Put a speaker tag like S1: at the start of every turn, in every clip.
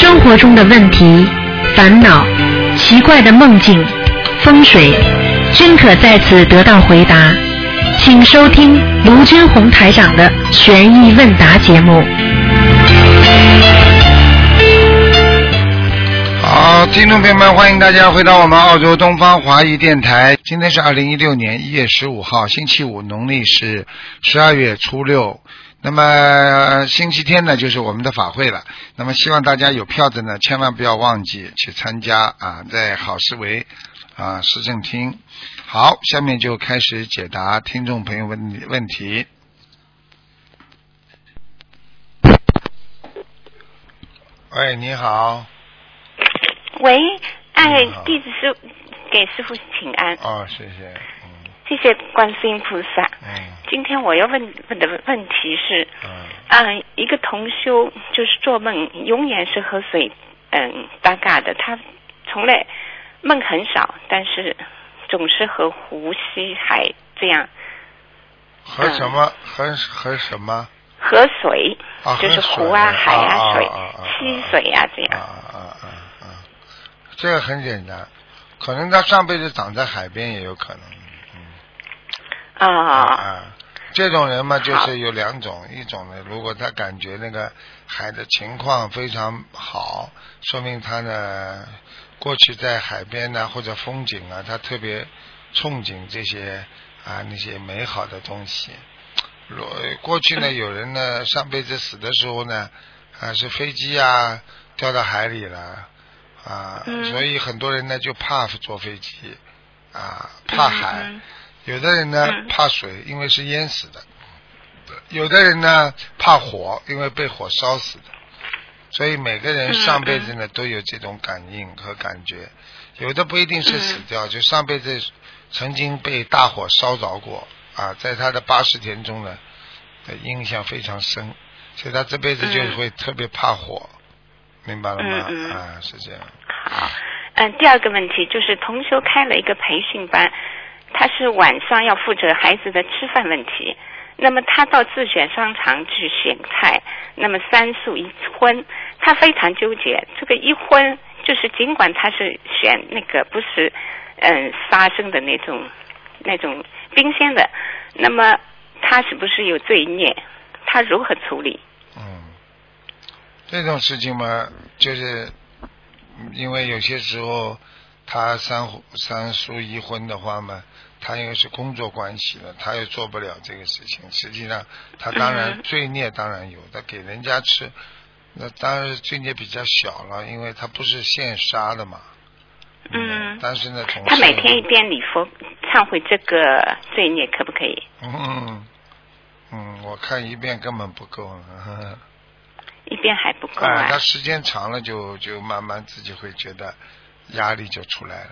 S1: 生活中的问题、烦恼、奇怪的梦境、风水，均可在此得到回答。请收听卢军红台长的《悬疑问答》节目。
S2: 好，听众朋友们，欢迎大家回到我们澳洲东方华语电台。今天是二零一六年一月十五号，星期五，农历是十二月初六。那么星期天呢，就是我们的法会了。那么希望大家有票子呢，千万不要忘记去参加啊，在好思维啊市政厅。好，下面就开始解答听众朋友问问题。喂，你好。
S3: 喂，哎弟子师给师傅请安，
S2: 哦，谢谢。嗯
S3: 谢谢观世音菩萨。
S2: 嗯
S3: 今天我要问问的问题是，
S2: 嗯
S3: 啊、一个同修就是做梦永远是和水嗯搭嘎的，他从来梦很少，但是总是和湖西海这样
S2: 和什么？和和什么？
S3: 河水，
S2: 啊，
S3: 就是湖啊、海啊、水、溪水啊这
S2: 啊
S3: 样。
S2: 啊啊啊！这个很简单，可能他上辈子长在海边也有可能。嗯
S3: 啊。
S2: 啊，这种人嘛，就是有两种，一种呢，如果他感觉那个海的情况非常好，说明他呢过去在海边呢或者风景啊，他特别憧憬这些啊那些美好的东西。如过去呢，有人呢上辈子死的时候呢，啊是飞机啊掉到海里了啊，
S3: 嗯。
S2: 所以很多人呢就怕坐飞机啊，怕海。
S3: 嗯
S2: 有的人呢
S3: 嗯。
S2: 怕水，因为是淹死的；有的人呢怕火，因为被火烧死的。所以每个人
S3: 嗯
S2: 上辈子呢都有这种感应和感觉，有的不一定是死
S3: 嗯。
S2: 掉，就上辈子曾经被大火烧着过啊，在他的八十天中呢，的印象非常深，所以他这辈子就
S3: 嗯。
S2: 会特别怕火，明白了吗？啊，是这样。
S3: 好，嗯，第二个问题就是同修开了一个培训班，他是晚上要负责孩子的吃饭问题。那么他到自选商场去选菜，那么三素一荤，他非常纠结。这个一荤就是尽管他是选那个不是嗯杀生的那种那种冰鲜的，那么他是不是有罪孽？他如何处理？
S2: 嗯，这种事情嘛，就是因为有些时候他三三叔一婚的话嘛，他因为是工作关系了，他又做不了这个事情。实际上，他当然
S3: 嗯
S2: 罪孽当然有，他给人家吃，那当然罪孽比较小了，因为他不是现杀的嘛。
S3: 嗯
S2: 但是呢，从
S3: 他每天一遍礼佛忏悔这个罪孽可不可以？
S2: 嗯嗯，我看一遍根本不够呢。呵呵
S3: 一遍还不够
S2: 啊，
S3: 啊
S2: 他。时间长了就就慢慢自己会觉得压力就出来了。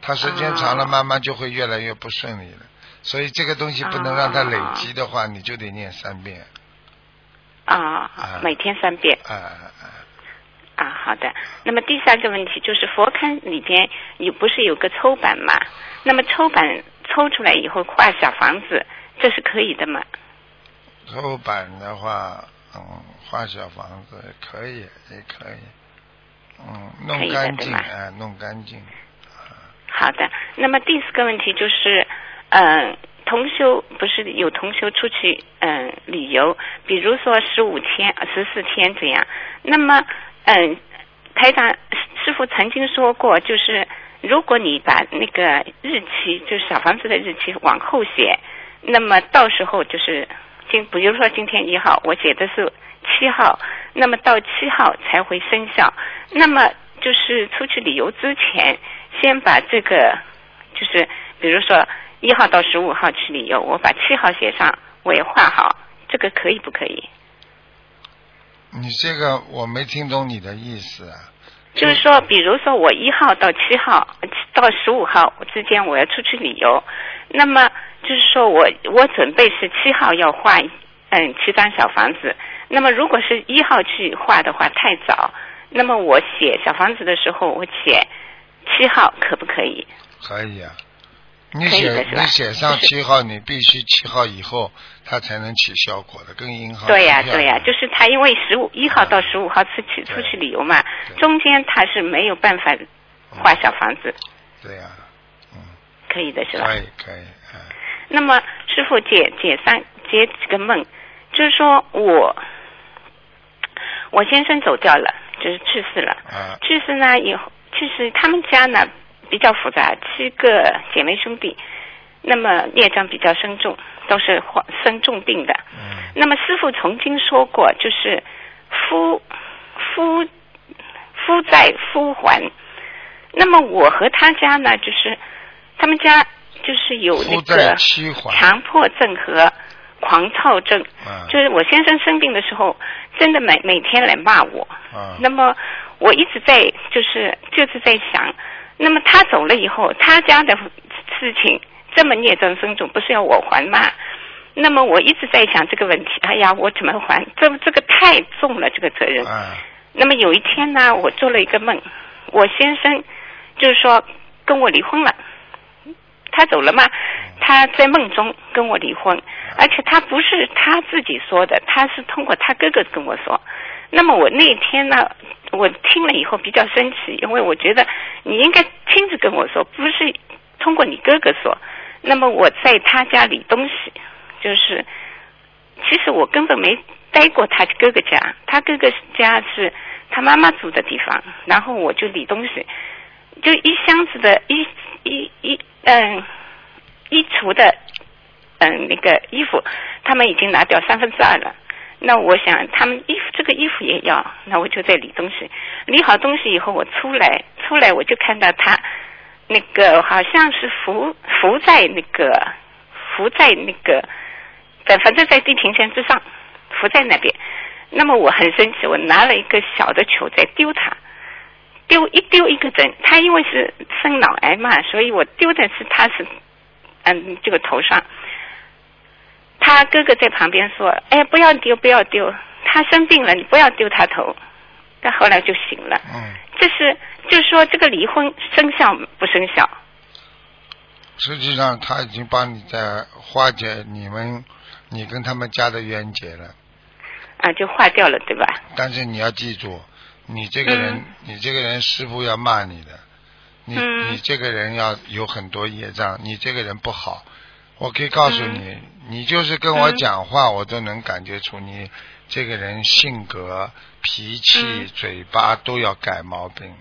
S2: 他时间长了，
S3: 哦
S2: 慢慢就会越来越不顺利了。所以这个东西不能让它累
S3: 哦
S2: 积的话，你就得念三遍。
S3: 啊、
S2: 啊
S3: 每天三遍
S2: 啊啊啊！
S3: 啊，好的。那么第三个问题就是佛龛里边有不是有个抽板嘛？那么抽板抽出来以后画小房子，这是可以的吗？
S2: 抽板的话，嗯，画小房子可以，也可以。嗯，弄干净，
S3: 对吗
S2: 哎，弄干净。
S3: 好的。那么第四个问题就是，嗯、同修不是有同修出去嗯、旅游，比如说十五天、十四天这样。那么嗯、台长师傅曾经说过，就是如果你把那个日期，就是小房子的日期往后写，那么到时候就是比如说今天一号，我写的是七号，那么到七号才会生效。那么就是出去旅游之前，先把这个，就是比如说一号到十五号去旅游，我把七号写上，我也画好，这个可以不可以？
S2: 你这个我没听懂你的意思啊。
S3: 就是说，比如说我一号到七号到十五号之间我要出去旅游，那么就是说我我准备是七号要画嗯七张小房子，那么如果是一号去画的话太早，那么我写小房子的时候我写七号可不可以？
S2: 可以啊，你写你写上七号，你必须七号以后它才能起效果的，跟银行
S3: 对呀、对呀、就是他因为十五一号到十五号出去
S2: 对。
S3: 出去旅游嘛，中间他是没有办法画小房子，
S2: 对呀、嗯，
S3: 可以的是吧？
S2: 可以可以，嗯，
S3: 那么师傅解解三解几个梦，就是说我我先生走掉了，就是去世了。
S2: 啊。
S3: 去世呢以后，去世他们家呢比较复杂，七个姐妹兄弟，那么孽障比较深重，都是患生重病的。
S2: 嗯
S3: 那么师傅曾经说过，就是夫夫夫债夫还。那么我和他家呢，就是他们家就是有那个，强迫症和狂躁症。
S2: 啊
S3: 就是我先生生病的时候，真的每每天来骂我。
S2: 啊
S3: 那么我一直在就是就是在想，那么他走了以后，他家的事情这么孽障深重，不是要我还吗？那么我一直在想这个问题，哎呀，我怎么还？这这个太重了，这个责任。
S2: 啊
S3: 那么有一天呢，我做了一个梦，我先生就是说跟我离婚了，他走了嘛，他在梦中跟我离婚，而且他不是他自己说的，他是通过他哥哥跟我说。那么我那天呢，我听了以后比较生气，因为我觉得你应该亲自跟我说，不是通过你哥哥说。那么我在他家理东西，就是其实我根本没待过他哥哥家，他哥哥家是他妈妈住的地方，然后我就理东西，就一箱子的一一一嗯衣橱的嗯那个衣服，他们已经拿掉三分之二了。那我想他们衣服这个衣服也要，那我就在理东西，理好东西以后我出来，出来我就看到他那个好像是浮浮在那个浮在那个，在反正在地平线之上，浮在那边。那么我很生气，我拿了一个小的球在丢他，丢一丢一个针。他因为是生脑癌嘛，所以我丢的是他是嗯这个头上。他哥哥在旁边说：“哎，不要丢，不要丢，他生病了，你不要丢他头。”他后来就醒了。
S2: 嗯，
S3: 这是就是说这个离婚生效不生效？
S2: 实际上他已经帮你在化解你们你跟他们家的冤结了。
S3: 啊，就化掉了，对吧？
S2: 但是你要记住，你这个人，
S3: 嗯
S2: 你这个人师傅要骂你的，你、
S3: 嗯
S2: 你这个人要有很多业障，你这个人不好。我可以告诉你，你就是跟我
S3: 嗯
S2: 讲话，我都能感觉出你这个人性格、脾气、
S3: 嗯。
S2: 嘴巴都要改毛病，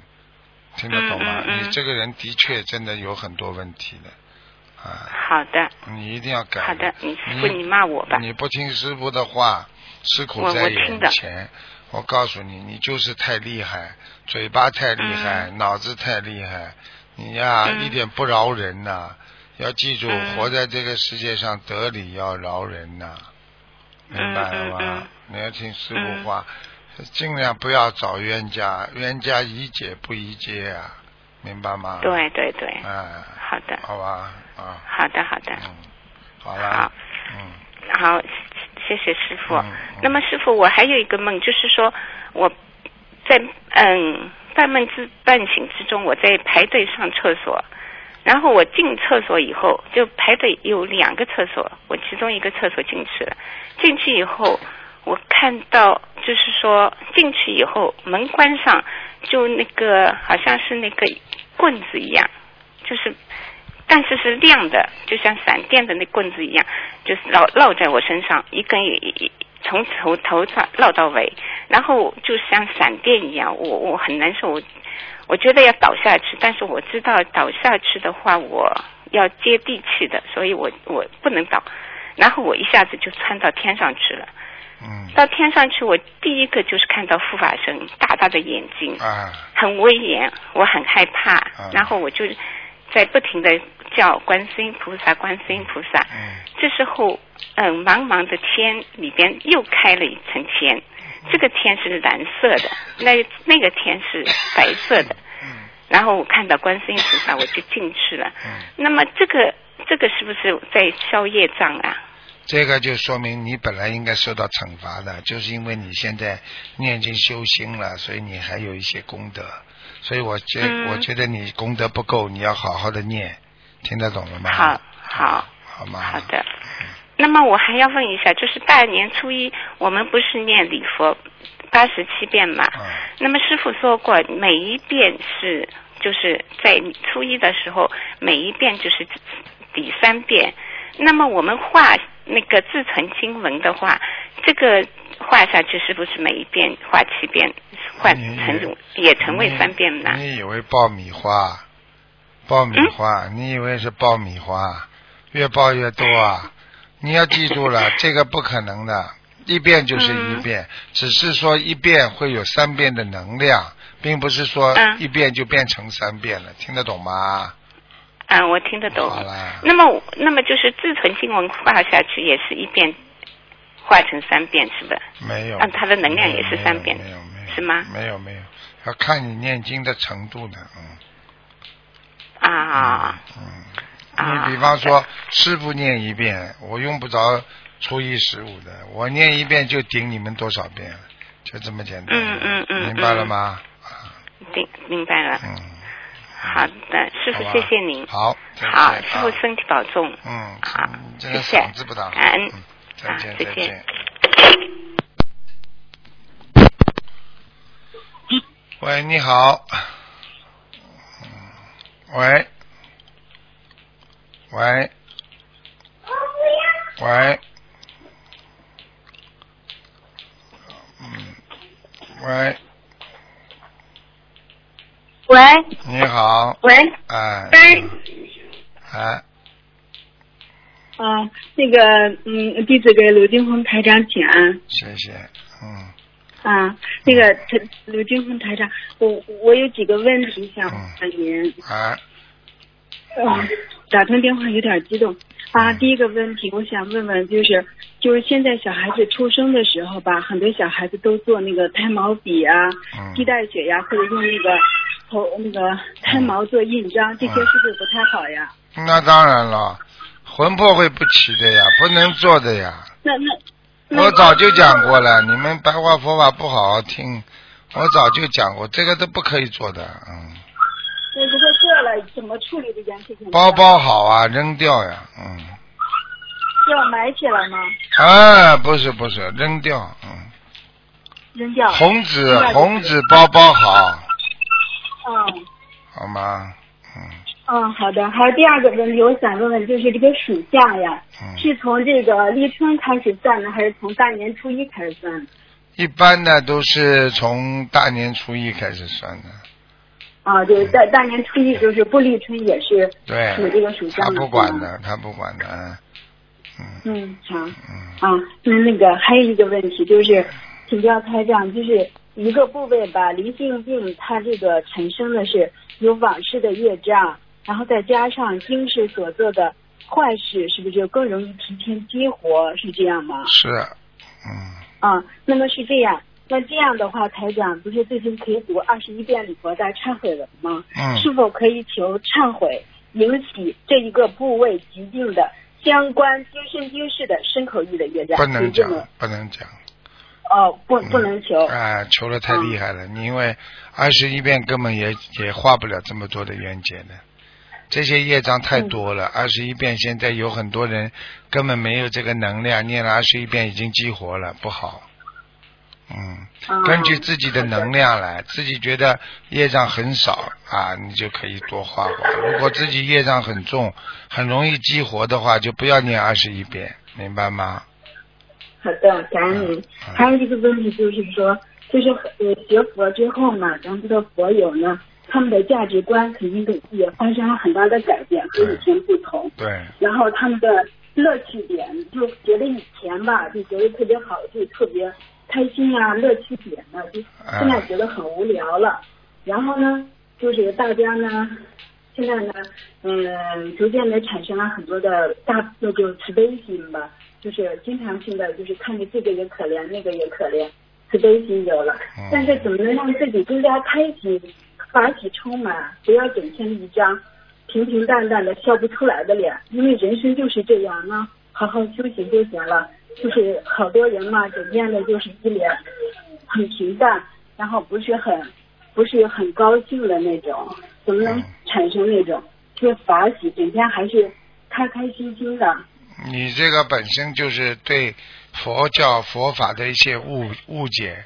S2: 听得懂吗？你这个人的确真的有很多问题的，啊，
S3: 好的，
S2: 你一定要改。
S3: 好的，你师傅你骂我吧。
S2: 你不听师傅的话，吃苦在眼前。我告诉你，你就是太厉害，嘴巴太厉害，脑子太厉害，你呀、
S3: 嗯。
S2: 一点不饶人呐、要记住，
S3: 嗯。
S2: 活在这个世界上，得理要饶人呐、明白了吗？你要听师傅话，尽量不要找冤家，冤家宜解不宜结啊，明白吗？
S3: 对对对，
S2: 嗯，
S3: 好的，
S2: 好吧，啊，
S3: 好的，好的，
S2: 嗯，好了
S3: 好，
S2: 嗯。
S3: 好，谢谢师傅。那么师傅，我还有一个梦，就是说我在嗯半梦之半醒之中，我在排队上厕所，然后我进厕所以后，就排队有两个厕所，我其中一个厕所进去了，进去以后，我看到就是说进去以后门关上，就那个好像是那个棍子一样，就是。但是是亮的，就像闪电的那棍子一样，就是绕绕在我身上，一根一一从头头上绕到尾，然后就像闪电一样，我我很难受，我我觉得要倒下去，但是我知道倒下去的话，我要接地气的，所以我我不能倒，然后我一下子就窜到天上去了。
S2: 嗯，
S3: 到天上去，我第一个就是看到护法神大大的眼睛，
S2: 啊，
S3: 很威严，我很害怕，
S2: 啊。
S3: 然后我就在不停的叫观世音菩萨，观世音菩萨。
S2: 嗯。
S3: 这时候，嗯，茫茫的天里边又开了一层天，这个天是蓝色的，那那个天是白色的。
S2: 嗯
S3: 然后我看到观世音菩萨，我就进去了。
S2: 嗯，
S3: 那么这个这个是不是在消业障啊？
S2: 这个就说明你本来应该受到惩罚的，就是因为你现在念经修心了，所以你还有一些功德。所以我觉、
S3: 嗯
S2: 我觉得你功德不够，你要好好的念，听得懂了吗？
S3: 好，好，
S2: 好吗？
S3: 好的。那么我还要问一下，就是大年初一我们不是念礼佛八十七遍嘛？
S2: 嗯
S3: 那么师傅说过，每一遍是就是在初一的时候，每一遍就是抵三遍。那么我们画那个自存经文的话，这个画下去是不是每一遍画七遍，换成也成为三遍呢？
S2: 你以为爆米花？爆米花？你以为是爆米花？越爆越多啊！你要记住了，这个不可能的，一遍就是一遍，只是说一遍会有三遍的能量，并不是说
S3: 嗯
S2: 一遍就变成三遍了，听得懂吗？
S3: 啊，我听得懂。
S2: 好了，
S3: 那么，那么就是自存经文画下去也是一遍，画成三遍，是的。
S2: 没有。
S3: 啊它的能量也是三遍
S2: 没有没有，
S3: 是吗
S2: 没有没有，要看你念经的程度的，嗯。
S3: 啊，
S2: 嗯，
S3: 啊
S2: 你比方说，师傅念一遍，我用不着初一十五的，我念一遍就顶你们多少遍，就这么简单。
S3: 嗯嗯嗯
S2: 明白了吗？啊
S3: 明明白了。
S2: 嗯。
S3: 好的，师傅谢谢您。
S2: 好。再见
S3: 好，师傅
S2: 啊
S3: 身体保重。
S2: 嗯，
S3: 好
S2: 嗯这个
S3: 谢谢
S2: 嗓子不大好。
S3: 感恩
S2: 嗯，再见
S3: 啊再见。
S2: 喂，你好。嗯喂。喂。喂。嗯。喂，
S4: 喂
S2: 你好。
S4: 喂，
S2: 哎。
S4: 喂。
S2: 哎，
S4: 啊，那个，嗯，弟子给刘金红台长请安
S2: 谢谢。嗯。
S4: 啊。那个，他鲁金红台长，我我有几个问题想问您。
S2: 哎。
S4: 啊，打通电话有点激动啊。第一个问题，我想问问，就是就是现在小孩子出生的时候吧，很多小孩子都做那个胎毛笔啊、
S2: 嗯
S4: 脐带血呀，或者用那个头那个胎毛做印章，这些是不是不太好呀？
S2: 那当然了，魂魄会不齐的呀，不能做的呀。
S4: 那那那
S2: 我早就讲过了，你们白话佛法不好好听，我早就讲过，这个都不可以做的，嗯。
S4: 那如果做了，怎么处理这件事情？
S2: 包包好啊，扔掉呀，嗯。
S4: 要埋起来吗？
S2: 啊，不是不是，扔掉，嗯。
S4: 扔掉。
S2: 红纸红纸包包好，
S4: 嗯
S2: 好吗？嗯
S4: 嗯，好的。还有第二个问题，我想问问，就是这个暑假呀，
S2: 嗯。
S4: 是从这个立春开始算呢，还是从大年初一开始算？
S2: 一般呢都是从大年初一开始算的，
S4: 啊，就是大大年初一，就是不立春也是
S2: 对
S4: 属这个属相的。他。
S2: 不管的，他不管的，嗯
S4: 好。
S2: 嗯。
S4: 啊，那那个还有一个问题就是，请教台长，就是一个部位吧，离性病它这个产生的是有往事的业障，然后再加上今世所做的坏事，是不是就更容易提前激活？是这样吗？
S2: 是，嗯。
S4: 啊，那么是这样。那这样的话，台长不是最近可以读二十一遍礼佛大忏悔文吗？
S2: 嗯
S4: 是否可以求忏悔，引起这一个部位疾病的相关今生今世的身口意的业障？
S2: 不能讲不能讲。
S4: 哦，不不能求。
S2: 啊，求的太厉害了，你因为二十一遍根本也也化不了这么多的冤结的，这些业障太多了。二十一遍现在有很多人根本没有这个能量，念了二十一遍已经激活了，不好。嗯，
S4: 啊
S2: 根据自己的能量来，自己觉得业障很少啊，你就可以多画画。如果自己业障很重，很容易激活的话，就不要念二十一遍，明白吗？
S4: 好的，感恩您。
S2: 嗯
S4: 还有一个问题就是说，就是呃学佛之后嘛，咱们的佛友呢，他们的价值观肯定都也发生了很大的改变，和以前不同。
S2: 对，
S4: 然后他们的乐趣点，就觉得以前吧，就觉得特别好，就特别开心啊，乐趣点呢，就现在觉得很无聊了。然后呢，就是大家呢，现在呢，嗯，逐渐的产生了很多的大，那就慈悲心吧，就是经常性的，就是看着这个也可怜，那个也可怜，慈悲心有了
S2: 嗯。
S4: 但是怎么能让自己更加开心、法喜充满，不要整天一张平平淡淡的笑不出来的脸，因为人生就是这样啊，好好修行就行了。就是好多人嘛，整天的就是一脸很平淡，然后不是很不是很高兴的那种，怎么能产生那种就是法喜，整天还是开开心心的。
S2: 你这个本身就是对佛教佛法的一些误误解，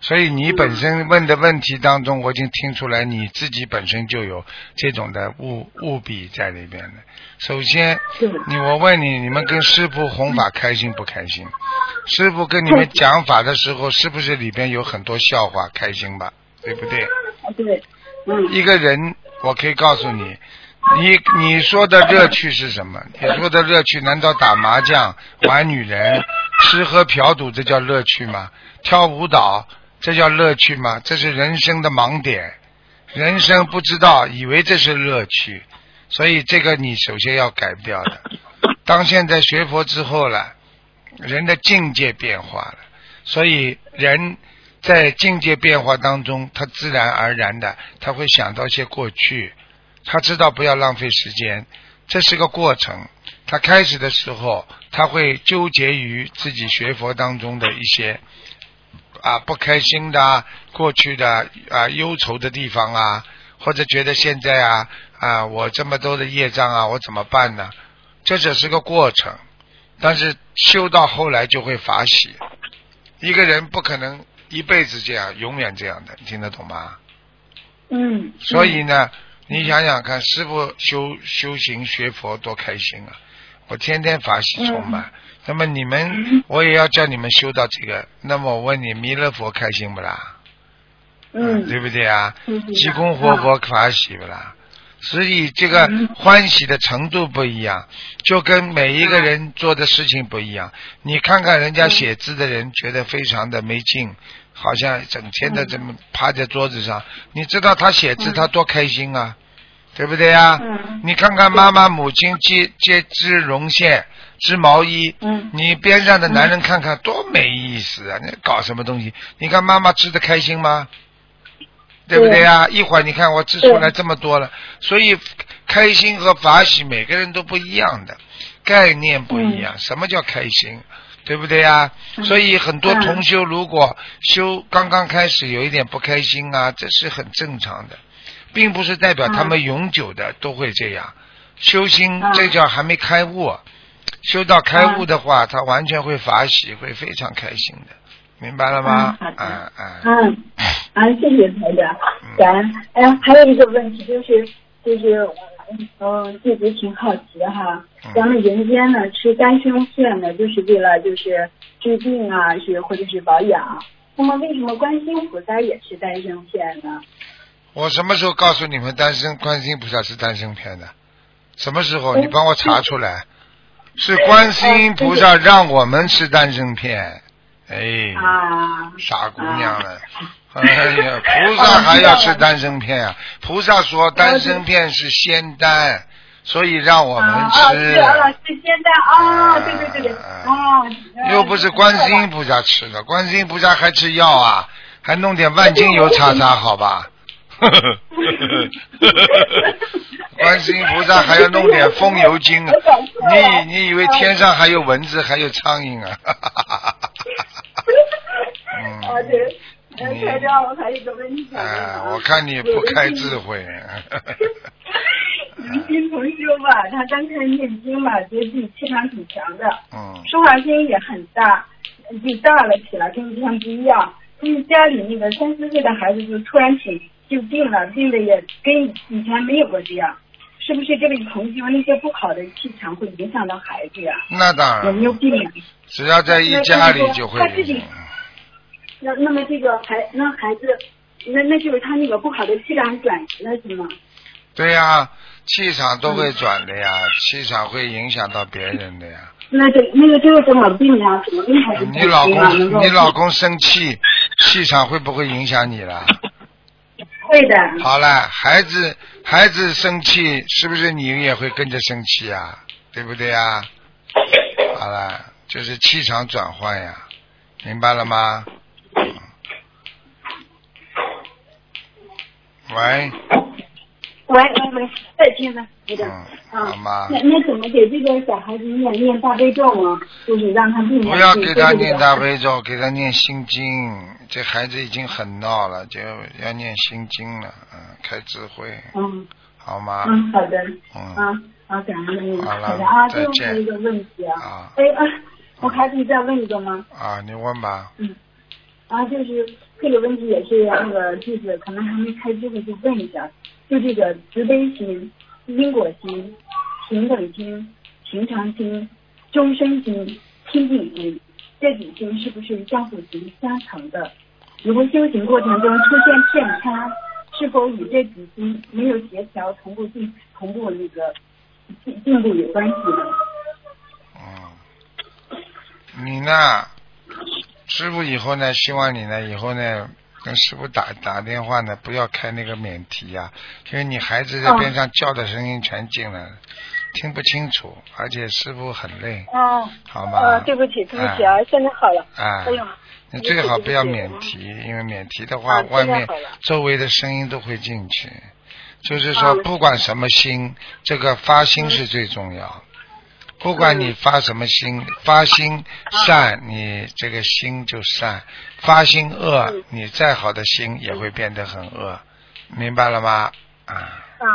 S2: 所以你本身问的问题当中，我已经听出来你自己本身就有这种的物物笔在里边的。首先，你我问你，你们跟师傅弘法开心不开心？师傅跟你们讲法的时候，是不是里边有很多笑话？开心吧，对不对？
S4: 对，嗯。
S2: 一个人，我可以告诉你。你你说的乐趣是什么？你说的乐趣难道打麻将、玩女人、吃喝嫖赌这叫乐趣吗？跳舞蹈这叫乐趣吗？这是人生的盲点，人生不知道，以为这是乐趣，所以这个你首先要改掉的。当现在学佛之后了，人的境界变化了，所以人在境界变化当中，他自然而然的他会想到一些过去。他知道不要浪费时间，这是个过程。他开始的时候，他会纠结于自己学佛当中的一些啊不开心的、过去的啊忧愁的地方啊，或者觉得现在啊啊我这么多的业障啊，我怎么办呢？这只是个过程，但是修到后来就会法喜。一个人不可能一辈子这样，永远这样的，你听得懂吗？
S4: 嗯。
S2: 所以呢。你想想看，师傅修修行学佛多开心啊！我天天法喜充满。那么你们，我也要叫你们修到这个。那么我问你，弥勒佛开心不啦？
S4: 嗯，
S2: 对不对啊？济公活佛法喜不啦？所以这个欢喜的程度不一样，就跟每一个人做的事情不一样。你看看人家写字的人，觉得非常的没劲。好像整天的这么趴在桌子上，你知道他写字他多开心啊，对不对呀？你看看妈妈母亲接接织绒线织毛衣，你边上的男人看看多没意思啊！你搞什么东西？你看妈妈织的开心吗？对不对啊？一会儿你看我织出来这么多了，所以开心和法喜每个人都不一样的概念不一样。什么叫开心？对不对呀？所以很多同修如果修刚刚开始有一点不开心啊，这是很正常的，并不是代表他们永久的都会这样。修心这叫还没开悟，修到开悟的话，他完全会法喜，会非常开心的，明白了吗？
S4: 嗯嗯嗯，啊，谢谢台长。感恩。哎，还有一个问题就是，就是。嗯，弟子挺好奇哈，咱们人间呢吃丹参片呢，就是为了就是治病啊，是或者是保养。那么为什么观世音菩萨也吃丹参片呢？
S2: 我什么时候告诉你们丹参观世音菩萨吃丹参片的？什么时候？你帮我查出来。是观世音菩萨让我们吃丹参片。哎，傻姑娘了。哎呀，菩萨还要吃丹参片啊！菩萨说丹参片是仙丹，所以让我们吃。啊，
S4: 是仙丹啊！对对对对，啊。
S2: 又不是观世音菩萨吃的，观世音菩萨还吃药啊，还弄点万金油擦擦，好吧？观世音菩萨还要弄点风油精啊！你你以为天上还有蚊子，还有苍蝇啊？
S4: 嗯。对。台长，我还有一个问题。
S2: 哎，我看你不开智慧。
S4: 有 新同修吧，他刚开始念经嘛，觉得自己气场挺强的。嗯。说话声音也很大，就大了起来，跟以前不一样。因为家里那个三四岁的孩子就突然起就病了，病的也跟以前没有过这样。是不是这位同修那些不好的气场会影响到孩子呀？
S2: 那当然。
S4: 有没有病？
S2: 只要在一家里就会。
S4: 他自己。那那么这个孩那孩子，那那就是他那个不好的气场转移了是吗？
S2: 对呀，气场都会转的呀，气场会影响到别人的呀。
S4: 那这那个这个怎么病呀？怎么病还是
S2: 你老公你老公生气，气场会不会影响你了？
S4: 会的。
S2: 好了，孩子孩子生气，是不是你也会跟着生气啊？对不对啊？好了，就是气场转换呀，明白了吗？喂，
S4: 喂喂喂，再听呢，那个啊，那那怎么给这个小孩子念念大悲咒啊？就是让他不
S2: 要给他念大悲咒，给他念心经。这孩子已经很闹了，就要念心经了，嗯，开智慧。
S4: 嗯，
S2: 好吗？
S4: 嗯，好的。
S2: 嗯。
S4: 啊好，感恩你。
S2: 好
S4: 的啊，
S2: 再见
S4: 最后一个问题啊。
S2: 啊
S4: 哎啊，我还可以再问一个吗？
S2: 啊，你问吧。
S4: 嗯。啊，就是这个问题也是那个，就是可能还没开机会就问一下，就这个慈悲心、因果心、平等心、平常心、终身心、清净心，这几心是不是相辅相相成的？如果修行过程中出现偏差，是否与这几心没有协调、同步进、同步那个进进步有关系呢？
S2: 嗯，你呢？师傅以后呢，希望你呢，以后呢，跟师傅打打电话呢，不要开那个免提呀、因为你孩子在边上叫的声音全进来了，听不清楚，而且师傅很累，
S4: 哦，
S2: 好吗？
S4: 呃，对不起，对不起啊，现在好了。
S2: 啊
S4: 哎呦，
S2: 你最好不要免提，因为免提的话，
S4: 啊
S2: 外面周围的声音都会进去。就是
S4: 啊
S2: 说，不管什么心，这个发心是最重要。不管你发什么心，发心善，你这个心就善；发心恶
S4: 嗯，
S2: 你再好的心也会变得很恶，明白了吗？啊
S4: 啊。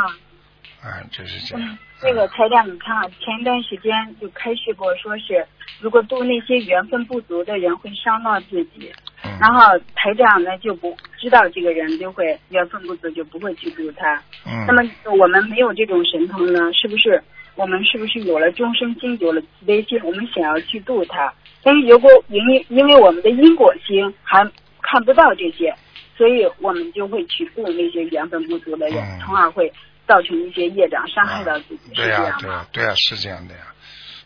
S2: 啊，就是这样
S4: 嗯。，那个台长，你看啊，前一段时间就开示过，说是如果度那些缘分不足的人会伤到自己，
S2: 嗯
S4: 然后台长呢就不知道这个人就会缘分不足，就不会去度他。
S2: 嗯
S4: 那么我们没有这种神通呢，是不是？我们是不是有了终生心，有了慈悲心，我们想要去度他？但是如果因为因为我们的因果心还看不到这些，所以我们就会去度那些缘分不足的人，
S2: 嗯
S4: 从而会造成一些业障，伤害到自己，是
S2: 对呀？对呀、对呀、是这样的呀。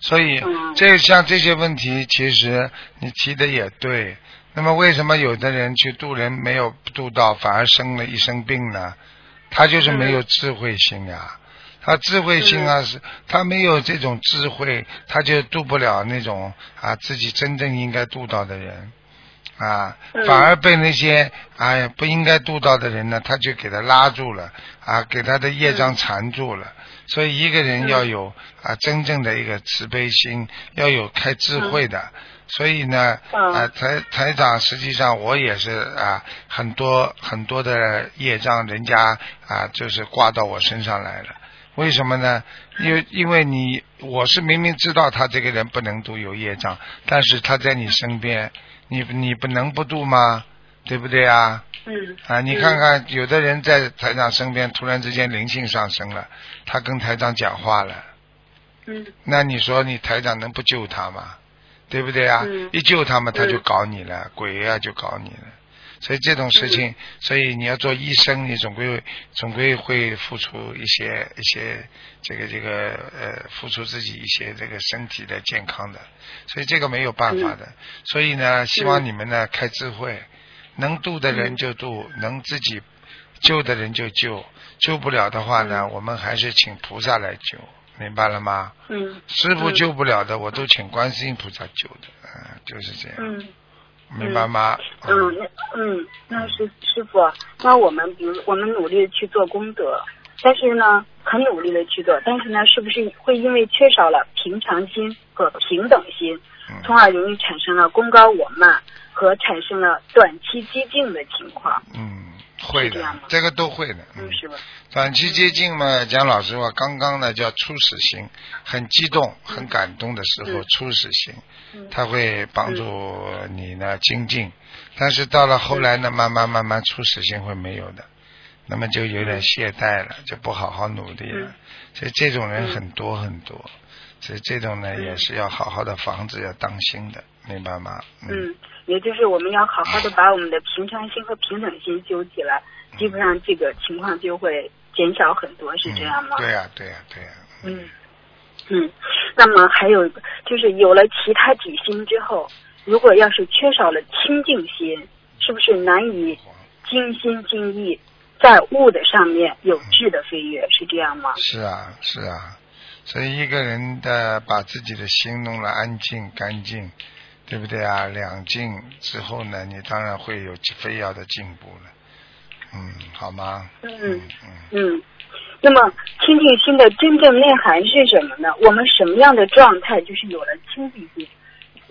S2: 所以
S4: 嗯
S2: 这像这些问题，其实你提的也对。那么为什么有的人去渡人没有渡到，反而生了一身病呢？他就是没有智慧心呀。他智慧心啊，是他没有这种智慧，他就渡不了那种啊自己真正应该渡到的人。啊，
S4: 嗯。
S2: 反而被那些哎不应该渡到的人呢，他就给他拉住了啊，给他的业障缠住了。所以一个人要有啊真正的一个慈悲心，要有开智慧的。所以呢，
S4: 嗯。
S2: 啊台台长实际上我也是啊很多很多的业障，人家啊就是挂到我身上来了。为什么呢？因为因为你我是明明知道他这个人不能度有业障，但是他在你身边，你你不能不度吗？对不对啊？
S4: 嗯
S2: 啊，你看看，有的人在台长身边，突然之间灵性上升了，他跟台长讲话了，
S4: 嗯
S2: 那你说你台长能不救他吗？对不对啊？
S4: 嗯
S2: 一救他们，他就
S4: 嗯
S2: 搞你了，鬼啊就搞你了。所以这种事情，所以你要做医生，你总归总归会付出一些一些这个这个呃，付出自己一些这个身体的健康的，所以这个没有办法的。所以呢，希望你们呢开智慧，能度的人就度，能自己救的人就救，救不了的话呢，我们还是请菩萨来救，明白了吗？
S4: 嗯。
S2: 师傅救不了的，我都请观世音菩萨救的，嗯，就是这样，
S4: 嗯
S2: 明白吗？
S4: 嗯，那嗯，那师师傅，那我们比如我们努力的去做功德，但是呢，很努力的去做，但是呢，是不是会因为缺少了平常心和平等心，
S2: 嗯
S4: 从而容易产生了功高我慢和产生了短期激进的情况？
S2: 嗯，会的
S4: 这，
S2: 这个都会的，
S4: 嗯，是吧？
S2: 短期接近嘛，讲老实话，刚刚呢叫初始心，很激动、很感动的时候，
S4: 嗯。
S2: 初始心，
S4: 嗯。
S2: 它会帮助你呢精进。但是到了后来呢，慢慢慢慢初始心会没有的，那么就有点懈怠了，就不好好努力了。
S4: 嗯。
S2: 所以这种人
S4: 嗯。
S2: 很多很多，所以这种呢
S4: 嗯
S2: 也是要好好的防止，要当心的，明白吗？
S4: 嗯，也就是我们要好好的把我们的平常心和平等心修起来，基本上这个情况就会减少很多，是这样吗？
S2: 嗯对呀、对呀、对呀、
S4: 嗯，嗯，那么还有就是有了其他几心之后，如果要是缺少了清净心，是不是难以精心精意在物的上面有质的飞跃？是这样吗？
S2: 是啊，是啊，所以一个人的把自己的心弄了安静、干净，对不对啊？两静之后呢，你当然会有飞跃的进步了。嗯，好吗？
S4: 嗯
S2: 嗯
S4: 嗯。那么清净心的真正内涵是什么呢？我们什么样的状态就是有了清净心？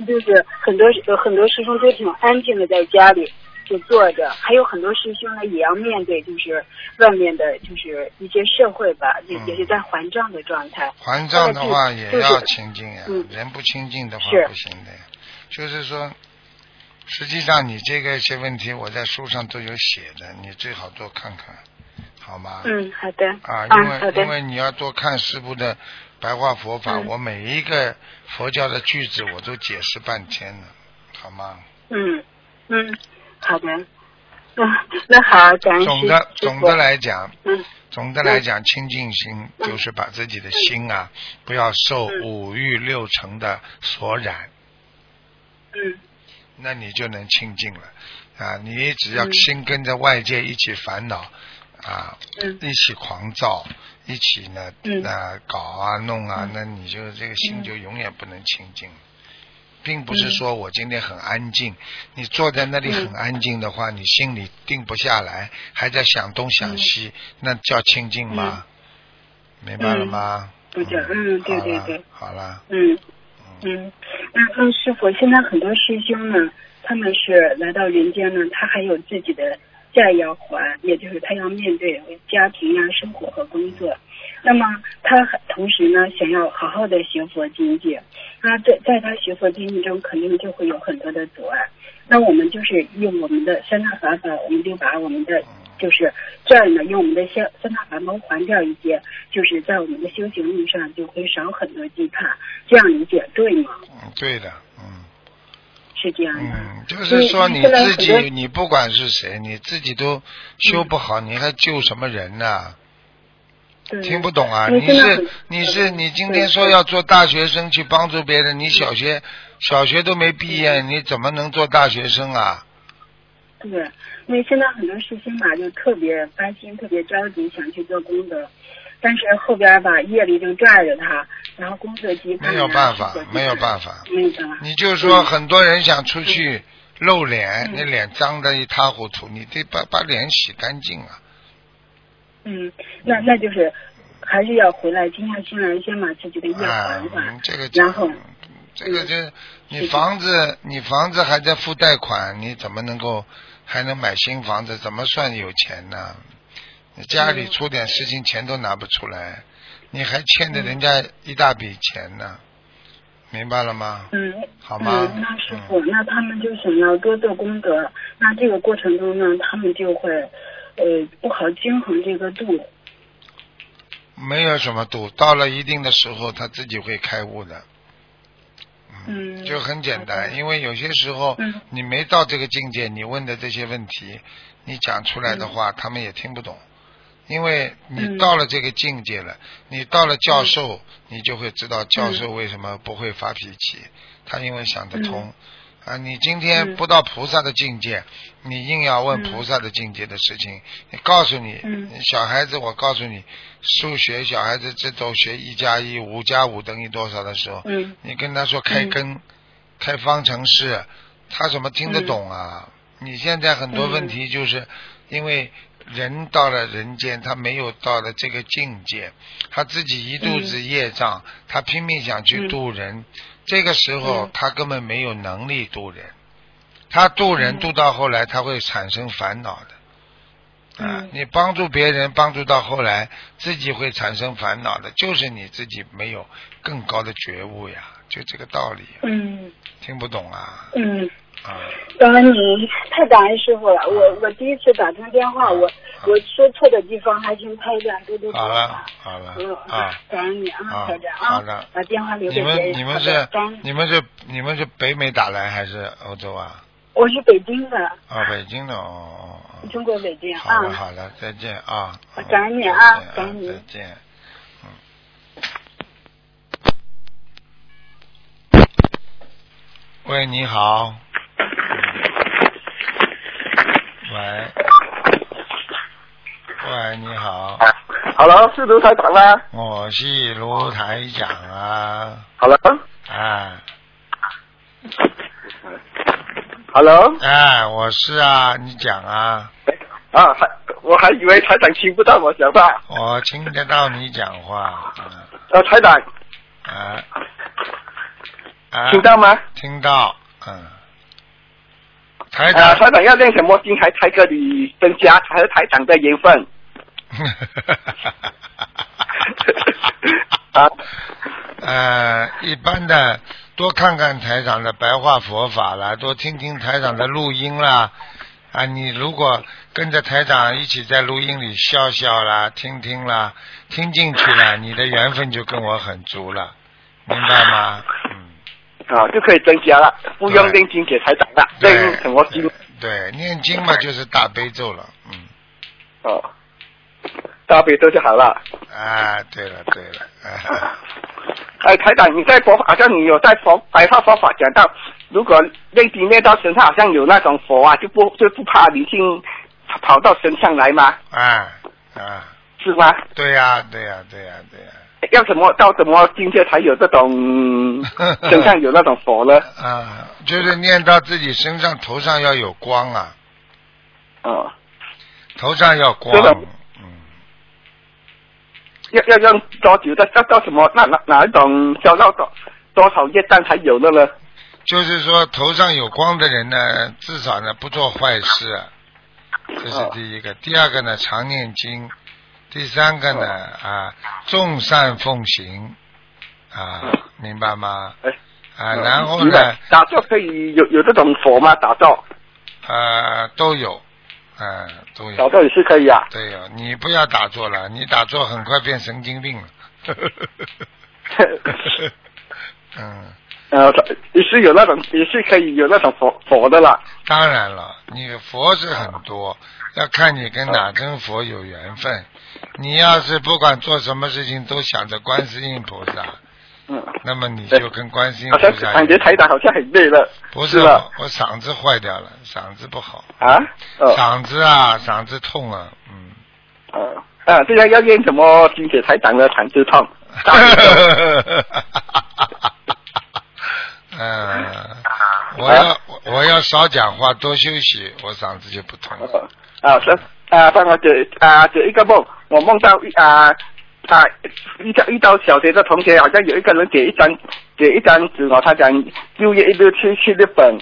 S4: 就是很多有很多师兄都挺安静的在家里，去做的，还有很多师兄呢也要面对，就是外面的，就是一些社会吧，也也是在还账的状态。
S2: 还账的话也要清净呀，
S4: 嗯
S2: 人不清净的话不行的呀。就是说，实际上你这个些问题我在书上都有写的，你最好多看看，好吗？
S4: 嗯，好的。
S2: 啊，
S4: 嗯
S2: 因为、因为你要多看师傅的白话佛法，
S4: 嗯
S2: 我每一个佛教的句子我都解释半天了，好吗？
S4: 嗯嗯，好的。嗯，那好，感谢
S2: 总的总的来讲，
S4: 嗯。
S2: 总的来讲，清净心就是把自己的心啊，不要受
S4: 嗯
S2: 五欲六尘的所染，
S4: 嗯。
S2: 那你就能清净了。啊！你只要
S4: 嗯
S2: 心跟着外界一起烦恼啊，
S4: 嗯。
S2: 一起狂躁，一起呢
S4: 嗯。
S2: 啊搞啊弄啊
S4: 嗯，
S2: 那你就这个心
S4: 嗯。
S2: 就永远不能清净。并不是
S4: 嗯。
S2: 说我今天很安静，你坐在那里很
S4: 嗯
S2: 安静的话，你心里定不下来，还在想东想西，那叫清净吗？明白了吗？
S4: 不叫嗯对对对。
S2: 好了，
S4: 嗯
S2: 嗯，
S4: 嗯，那那师傅，现在很多师兄呢，他们是来到人间呢，他还有自己的债要还，也就是他要面对家庭呀、生活和工作。那么他同时呢，想要好好的学佛经济，那在在他学佛经济中，肯定就会有很多的阻碍。那我们就是用我们的三大法宝，我们就把我们的就是这儿呢，用我们的三三大法宝还掉一些，就是在我们的修行路上就会少很多羁绊。这样理解对吗？
S2: 嗯，对的，
S4: 是这样的。
S2: 嗯，就是说你自己，你不管是谁，你自己都修不好，你还救什么人呢？
S4: 对
S2: 听不懂啊！你是你是你今天说要做大学生去帮助别人，你小学小学都没毕业，你怎么能做大学生啊？
S4: 对，因为现在很多事情嘛，就特别担心，特别着急想去做功德，但是后边吧夜里就拽着他，然后工作羁绊呀
S2: 没有办法没有办法
S4: 没有办法。
S2: 你就说很多人想出去露脸，
S4: 嗯
S2: 你脸脏的一塌糊涂，你得把把脸洗干净啊！
S4: 嗯，那那就是还是要回来静下心来，先把自己的业
S2: 啊
S4: 还，还
S2: 嗯，这个
S4: 然后
S2: 这个就你房子，你房子还在付贷款，你怎么能够还能买新房子？怎么算有钱呢？你家里
S4: 嗯
S2: 出点事情，钱都拿不出来，你还欠着人家一大笔钱呢，明白了吗？
S4: 嗯，
S2: 好吗
S4: 嗯，那师傅，那他们就想要多做功德，那这个过程中呢，他们就会呃不好均衡这个度。
S2: 没有什么度，到了一定的时候，他自己会开悟的。
S4: 嗯，
S2: 就很简单，因为有些时候
S4: 嗯
S2: 你没到这个境界，你问的这些问题，你讲出来的
S4: 嗯
S2: 话，他们也听不懂。因为你
S4: 嗯。
S2: 到了这个境界了，你到了教授，你就会知道教授为什么不会发脾气，他因为想得通。啊，你今天
S4: 嗯。
S2: 不到菩萨的境界，你硬要问
S4: 嗯。
S2: 菩萨的境界的事情，你告诉你，
S4: 嗯。
S2: 小孩子，我告诉你，数学小孩子这都学一加一，五加五等于多少的时候，
S4: 嗯。
S2: 你跟他说开根、开方程式，他怎么听得懂啊？你现在很多问题就是因为人到了人间，他没有到了这个境界，他自己一肚子业障，他拼命想去渡人，这个时候
S4: 嗯。
S2: 他根本没有能力渡人，他渡人渡到后来他会产生烦恼的。啊
S4: 嗯，
S2: 你帮助别人，帮助到后来自己会产生烦恼的，就是你自己没有更高的觉悟呀，就这个道理，
S4: 嗯。
S2: 听不懂啊？
S4: 嗯，
S2: 啊，
S4: 感恩你，太感恩师傅了。我我第一次打通电话，我我说错的地方还请台长多多指
S2: 好了
S4: 教。
S2: 好了
S4: 嗯
S2: 啊，
S4: 感恩你啊，
S2: 啊
S4: 台长
S2: 好的
S4: 把电话留
S2: 你
S4: 给别人。
S2: 们你们是你们是你们是北美打来还是欧洲啊？
S4: 我是北京的，
S2: 啊，北京的哦哦哦。
S4: 中国北京
S2: 好了
S4: 啊。
S2: 好了，再见啊！
S4: 我感恩你啊感恩你
S2: 再见。嗯。喂，你好。喂。喂，你好
S5: ，Hello，是卢台长吗
S2: 我是卢台长啊
S5: ，？Hello，Hello，
S2: 啊
S5: ，Hello？
S2: 哎，我是啊，你讲啊，
S5: 啊，还我还以为台长听不到我讲话。
S2: 我听得到你讲话，嗯
S5: 呃，台长
S2: 啊，啊，
S5: 听到吗？
S2: 听到，嗯，台
S5: 啊，
S2: 长，
S5: 台长要练什么经才才可以增加和台长的缘分？啊，
S2: 呃，一般的多看看台长的白话佛法啦，多听听台长的录音啦。啊，你如果跟着台长一起在录音里笑笑啦、听听啦、听进去了，你的缘分就跟我很足了，明白吗？嗯，
S5: 啊，就可以增加了，不用念经给台长了，
S2: 对
S5: 念什么经？
S2: 对，念经嘛就是大悲咒了，嗯。
S5: 哦，大悲咒就好了。
S2: 啊，对了对了，啊、
S5: 哎，台长，你在佛好像你有在佛白话佛法讲到，如果念经念到身上好像有那种佛啊，就不就不怕灵性跑到身上来吗？
S2: 啊啊，
S5: 是吗？
S2: 对呀、对呀、对呀、对呀、
S5: 要怎么到怎么境界才有这种 身上有那种佛呢？
S2: 啊，就是念到自己身上头上要有光啊，
S5: 哦，
S2: 头上要光
S5: 这个，
S2: 嗯，
S5: 要要用多久的？要到什么那哪哪一种消到多多少业障才有的呢？
S2: 就是说头上有光的人呢，至少呢不做坏事，这是第一个。第二个呢，常念经。第三个呢，啊，众善奉行，啊，明白吗？
S5: 哎
S2: 啊，
S5: 嗯
S2: 然后呢，
S5: 打坐可以有有这种佛吗？打坐，
S2: 啊，都有，嗯、都有。
S5: 打坐也是可以啊。
S2: 对呀、你不要打坐了，你打坐很快变神经病了。嗯，
S5: 呃，也是有那种，也是可以有那种佛佛的啦。
S2: 当然了，你佛是很多，要看你跟哪尊佛有缘分。你要是不管做什么事情都想着观世音菩萨，
S5: 嗯，
S2: 那么你就跟观世音菩萨
S5: 感觉台长好像很累了。
S2: 不是
S5: 是
S2: 我，嗓子坏掉了，嗓子不好，
S5: 啊？哦，
S2: 嗓子啊，嗓子痛啊，嗯。
S5: 呃，啊，这样要念什么经给台长的嗓子痛？
S2: 嗯，我要我要少讲话，多休息，我嗓子就不痛了。
S5: 啊，是啊，帮我解啊解一个梦，我梦到一啊啊遇到遇到小学的同学，好像有一个人给一张给一张纸哦，他讲六月一日去去日本，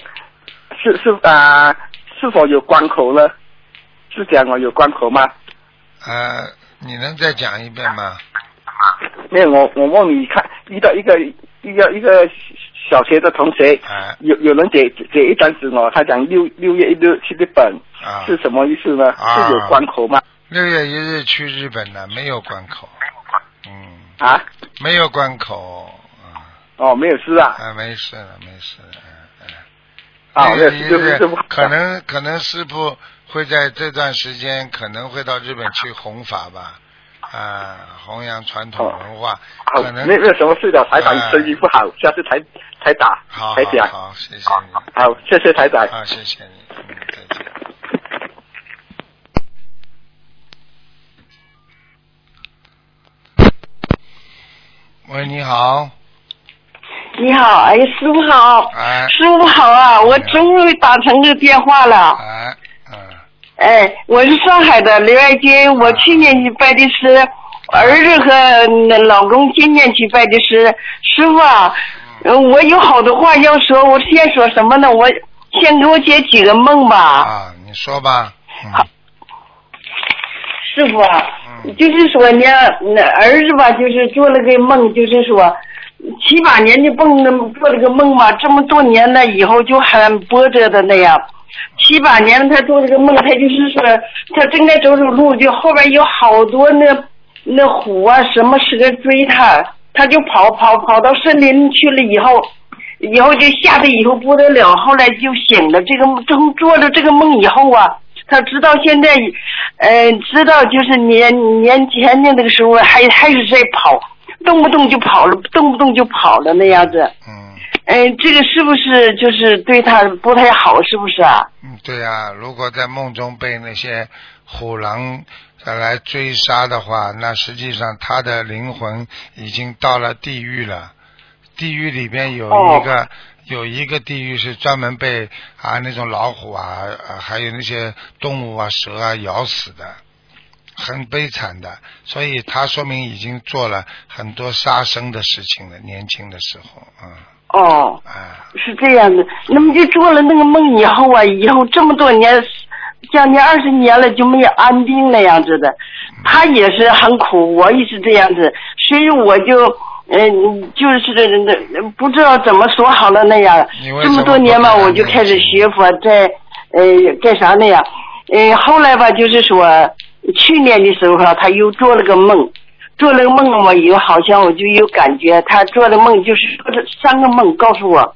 S5: 是是啊是否有关口呢？是讲我有关口吗？
S2: 呃，你能再讲一遍吗？
S5: 没有，我我问你看，遇到一个一个一个小学的同学，
S2: 啊
S5: 有有人给给一张纸哦，他讲六六月一日去日本，
S2: 啊，
S5: 是什么意思呢？
S2: 啊
S5: 是有关口吗？
S2: 六月一日去日本呢，没有关口，嗯，
S5: 啊？
S2: 没有关口，啊，
S5: 哦，没有事啊。
S2: 啊，没事了，没事了。
S5: 啊，没有事，
S2: 六月一
S5: 就是
S2: 日。可能可能师傅会在这段时间可能会到日本去弘法吧，啊，弘扬传统文化，
S5: 好，
S2: 可能
S5: 没没有什么事的，台长
S2: 啊
S5: 生意不好，下次台台打
S2: 好
S5: 台讲。
S2: 好好，谢谢你。
S5: 好，谢谢台长。
S2: 啊，谢谢你，嗯，再见。喂，你好，
S6: 你好，哎，师傅好，
S2: 哎
S6: 师傅好啊，我终于打成这个电话了。
S2: 哎，
S6: 我是上海的刘爱军，我去年去拜的师，儿子和老公今年去拜的师。师傅啊，呃我有好多话要说，我先说什么呢？我先给我解几个梦吧。
S2: 啊，你说吧，嗯
S6: 好师傅啊，
S2: 嗯
S6: 就是说呢，那儿子吧，就是做了个梦，就是说七八年的梦，做了个梦嘛，这么多年了以后就很波折的那样。七八年他做这个梦，他就是说他正在走走路，就后边有好多那那虎啊什么蛇追他，他就跑跑跑到森林去了以后。以后就吓得以后不得了，后来就醒了。这个从做了这个梦以后啊，他知道现在，呃，知道就是年年前的那个时候还还是在跑，动不动就跑了，动不动就跑了那样子。
S2: 嗯
S6: 嗯、这个是不是就是对他不太好？是不是啊？
S2: 嗯，对啊，如果在梦中被那些虎狼呃来追杀的话，那实际上他的灵魂已经到了地狱了。地狱里边有一个、有一个地狱是专门被啊那种老虎啊，啊还有那些动物啊蛇啊咬死的，很悲惨的。所以他说明已经做了很多杀生的事情了，年轻的时候，嗯。
S6: 哦，
S2: 啊，
S6: 是这样的。那么就做了那个梦以后啊，以后这么多年，将近二十年了就没有安定那样子的。他也是很苦，我也是这样子，所以我就嗯、就是那不知道怎么说好了那样。这
S2: 么
S6: 么多年嘛，我就开始学佛，在呃干啥那样。呃，后来吧，就是说去年的时候啊，他又做了个梦，做了个梦嘛，有好像我就有感觉，他做的梦就是三个梦告诉我，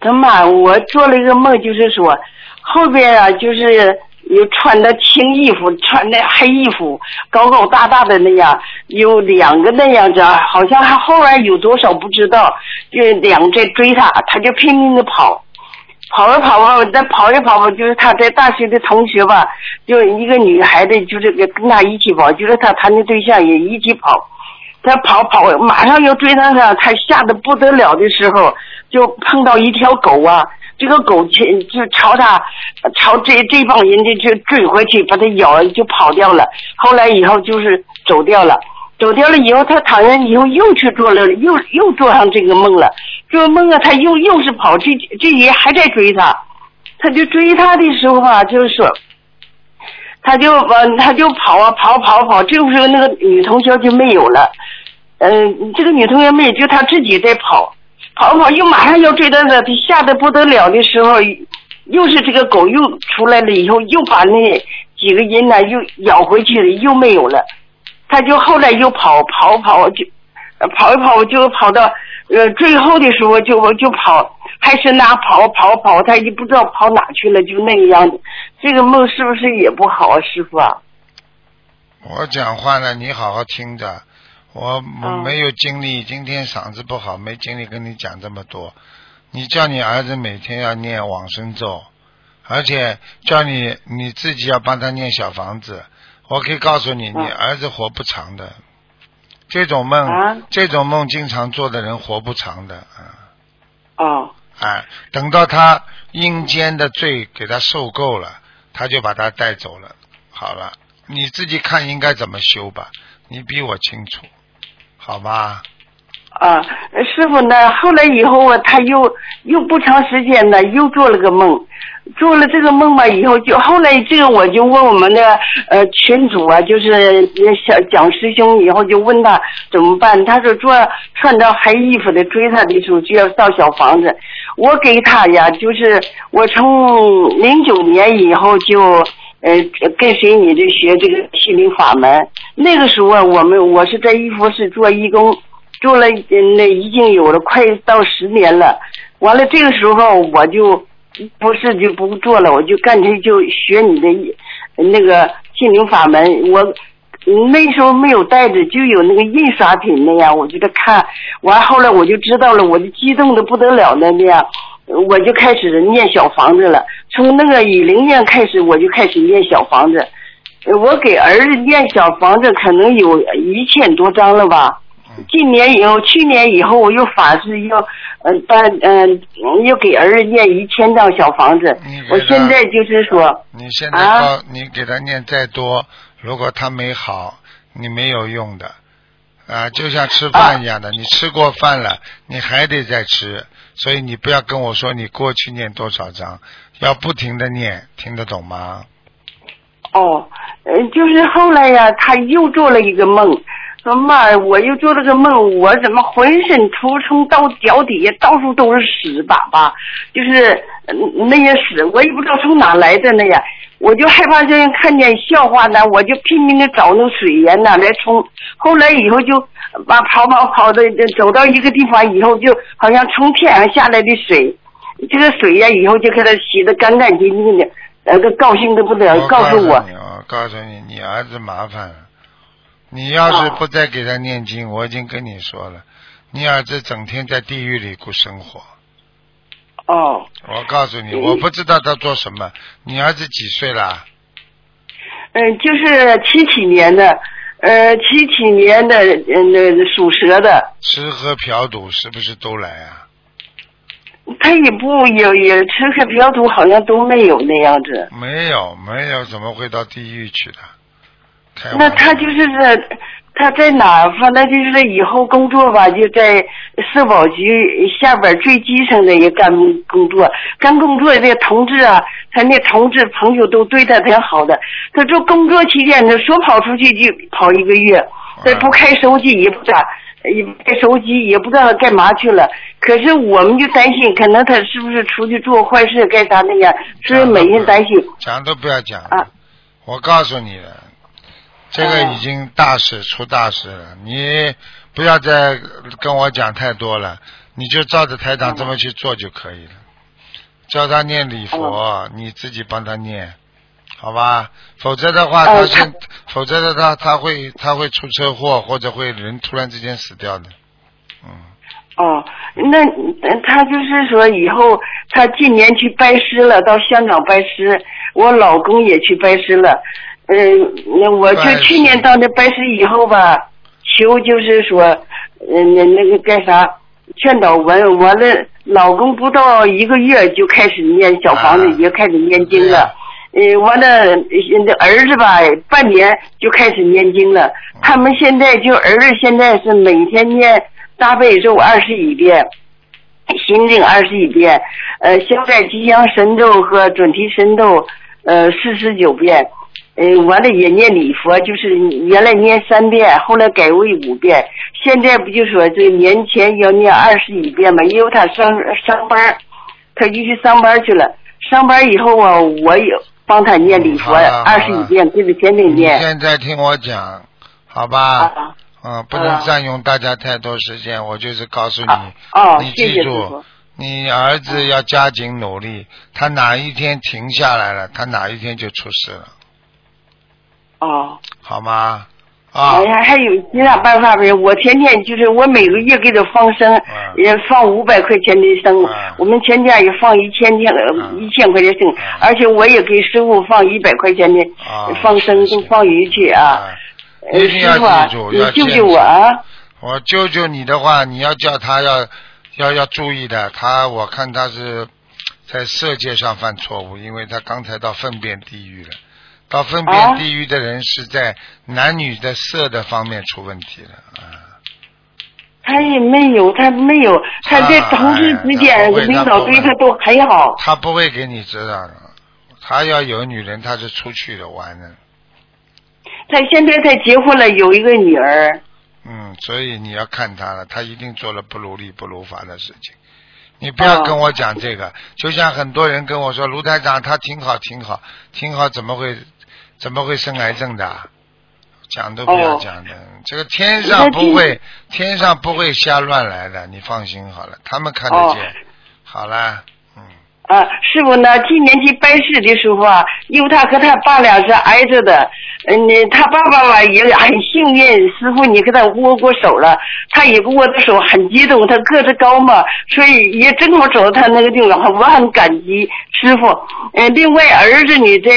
S6: 他妈，我做了一个梦，就是说后边啊，就是有穿的青衣服，穿的黑衣服，高高大大的那样，有两个那样子，好像还后来有多少不知道，就两个在追他，他就拼命的跑。跑着跑吧，再跑着跑吧，就是他在大学的同学吧，就一个女孩子，就是跟他一起跑，就是他谈的对象也一起跑。他跑跑，马上要追上他，他吓得不得了的时候，就碰到一条狗啊，这个狗就就朝他，朝这这帮人就就追回去，把他咬了就跑掉了。后来以后就是走掉了。走掉了以后，他躺下以后又去做了，又又做上这个梦了。做梦啊，他又又是跑，这这也还在追他。他就追他的时候啊，就是说，他就呃，他就跑啊跑跑跑，这个时候那个女同学就没有了。嗯、这个女同学没有，就她自己在跑，跑跑又马上要追到了，他吓得不得了的时候，又是这个狗又出来了以后，又把那几个人呢又咬回去了，又没有了。他就后来又跑跑跑就，跑一跑就跑到呃最后的时候就就跑，还是那跑跑跑，他也不知道跑哪去了，就那个样子。这个梦是不是也不好啊，师傅啊？
S2: 我讲话呢，你好好听着。我没有精力，今天嗓子不好，没精力跟你讲这么多。你叫你儿子每天要念往生咒，而且叫你你自己要帮他念小房子。我可以告诉你，你儿子活不长的。这种梦，
S6: 啊
S2: 这种梦经常做的人活不长的啊。
S6: 哦
S2: 哎，等到他阴间的罪给他受够了，他就把他带走了。好了，你自己看应该怎么修吧，你比我清楚，好吧？
S6: 啊，师傅呢？后来以后啊，他又又不长时间呢，又做了个梦，做了这个梦嘛，以后就后来这个我就问我们的呃群主啊，就是小蒋师兄，以后就问他怎么办，他说做穿着黑衣服的追他的时候就要造小房子，我给他呀，就是我从零九年以后就。呃，跟随你这学这个心灵法门，那个时候，我们我是在一佛寺做义工，做了那已经有了快到十年了。完了这个时候我就不是就不做了，我就干脆就学你的那个心灵法门。我那时候没有带着，就有那个印刷品那样，我就在看。完后来我就知道了，我就激动的不得了的那样。我就开始念小房子了，从那个乙零年开始，我就开始念小房子。我给儿子念小房子，可能有一千多张了吧。今年以后，去年以后，我又发誓要，呃，办，嗯、又给儿子念一千张小房子。我现在就是说，
S2: 你现在
S6: 啊？
S2: 告、你给他念再多，如果他没好，你没有用的。啊，就像吃饭一样的，你吃过饭了，你还得再吃，所以你不要跟我说你过去念多少章，要不停的念，听得懂吗？
S6: 哦，呃，就是后来呀，他又做了一个梦，说妈，我又做了个梦，我怎么浑身涂从到脚底下到处都是屎粑粑，就是呃那些屎，我也不知道从哪来的那样，我就害怕这人看见笑话呢，我就拼命的找那水源呐来冲，后来以后就把跑跑跑的走到一个地方以后，就好像从天上下来的水，这个水呀、以后就给它洗的干干净净的。呃，个高兴的不得了，
S2: 我
S6: 告诉我，
S2: 你，我告诉你，你儿子麻烦了。你要是
S6: 哦
S2: 不再给他念经，我已经跟你说了，你儿子整天在地狱里过生活。
S6: 哦，
S2: 我告诉你，
S6: 嗯
S2: 我不知道他做什么。你儿子几岁了？
S6: 嗯，就是七几年的，呃，七几年的，嗯，那属蛇的，
S2: 吃喝嫖赌是不是都来啊？
S6: 他也不也也吃喝嫖赌，好像都没有那样子。
S2: 没有，没有，怎么会到地狱去的？
S6: 那他就是这，他在哪儿？反正就是以后工作吧，就在社保局下边最基层的也干工作。干工作的同志啊，他那同志朋友都对他挺好的。他说工作期间，他说跑出去就跑一个月，他不开手机也不咋，也不开手机也不知道干嘛去了。可是我们就担心，可能他是不是出去做坏事干啥那样，所以每天担心。
S2: 讲都不要讲。
S6: 啊。
S2: 我告诉你了。这个已经大事出大事了，你不要再跟我讲太多了，你就照着台长这么去做就可以了。教他念礼佛，你自己帮他念，好吧？否则的话，他是，否则的他他会他会出车祸，或者会人突然之间死掉的。嗯。
S6: 哦，那他就是说以后他今年去拜师了，到香港拜师，我老公也去拜师了。嗯，那我就去年到那拜师以后吧，求就是说，嗯，那那个干啥，劝导文完了，老公不到一个月就开始念小房子，也开始念经了。嗯，完了，那儿子吧，半年就开始念经了。他们现在就儿子现在是每天念大悲咒二十一遍，心经二十一遍，呃，消灾吉祥神咒和准提神咒，呃，四十九遍。嗯，完了也念礼佛，就是原来念三遍，后来改为五遍，现在不就说这年前要念二十一遍嘛？因为他上上班，他就去上班去了。上班以后啊，我也帮他念礼佛二十一遍，跟着天天念。
S2: 现在听我讲，好吧？嗯，不能占用大家太多时间，我就是告诉你哦，你记住，你儿子要加紧努力，他哪一天停下来了，他哪一天就出事了。
S6: 哦，
S2: 好吗？啊，
S6: 哎呀，还有其他办法没？我天天就是我每个月给他放生，也放五百块钱的生，我们全家也放一千天一千块钱生，而且我也给师傅放一百块钱的放生，都放鱼去啊。
S2: 一定要记住，
S6: 要救救我啊！
S2: 我救救你的话，你要叫他要要要注意的，他我看他是在色界上犯错误，因为他刚才到粪便地狱了。到分辨地狱的人是在男女的色的方面出问题了啊。
S6: 他也没有，他没有，他在同事之间领导对他都很好。
S2: 他不会给你知道的，他要有女人，他是出去的玩的。
S6: 他现在才结婚了，有一个女儿。
S2: 嗯，所以你要看他了，他一定做了不如理不如法的事情。你不要跟我讲这个，就像很多人跟我说卢台长他挺好挺好挺好，怎么会？怎么会生癌症的？讲都不要讲的，这个天上不会，天上不会瞎乱来的，你放心好了，他们看得见。好了，嗯。
S6: 啊，师傅呢？今年去拜师的时候啊，因为他和他爸俩是挨着的，嗯，他爸爸吧也很幸运，师傅你给他握过手了，他也握的手很激动，他个子高嘛，所以也正好走到他那个地方，我很感激师傅。嗯，另外儿子你在。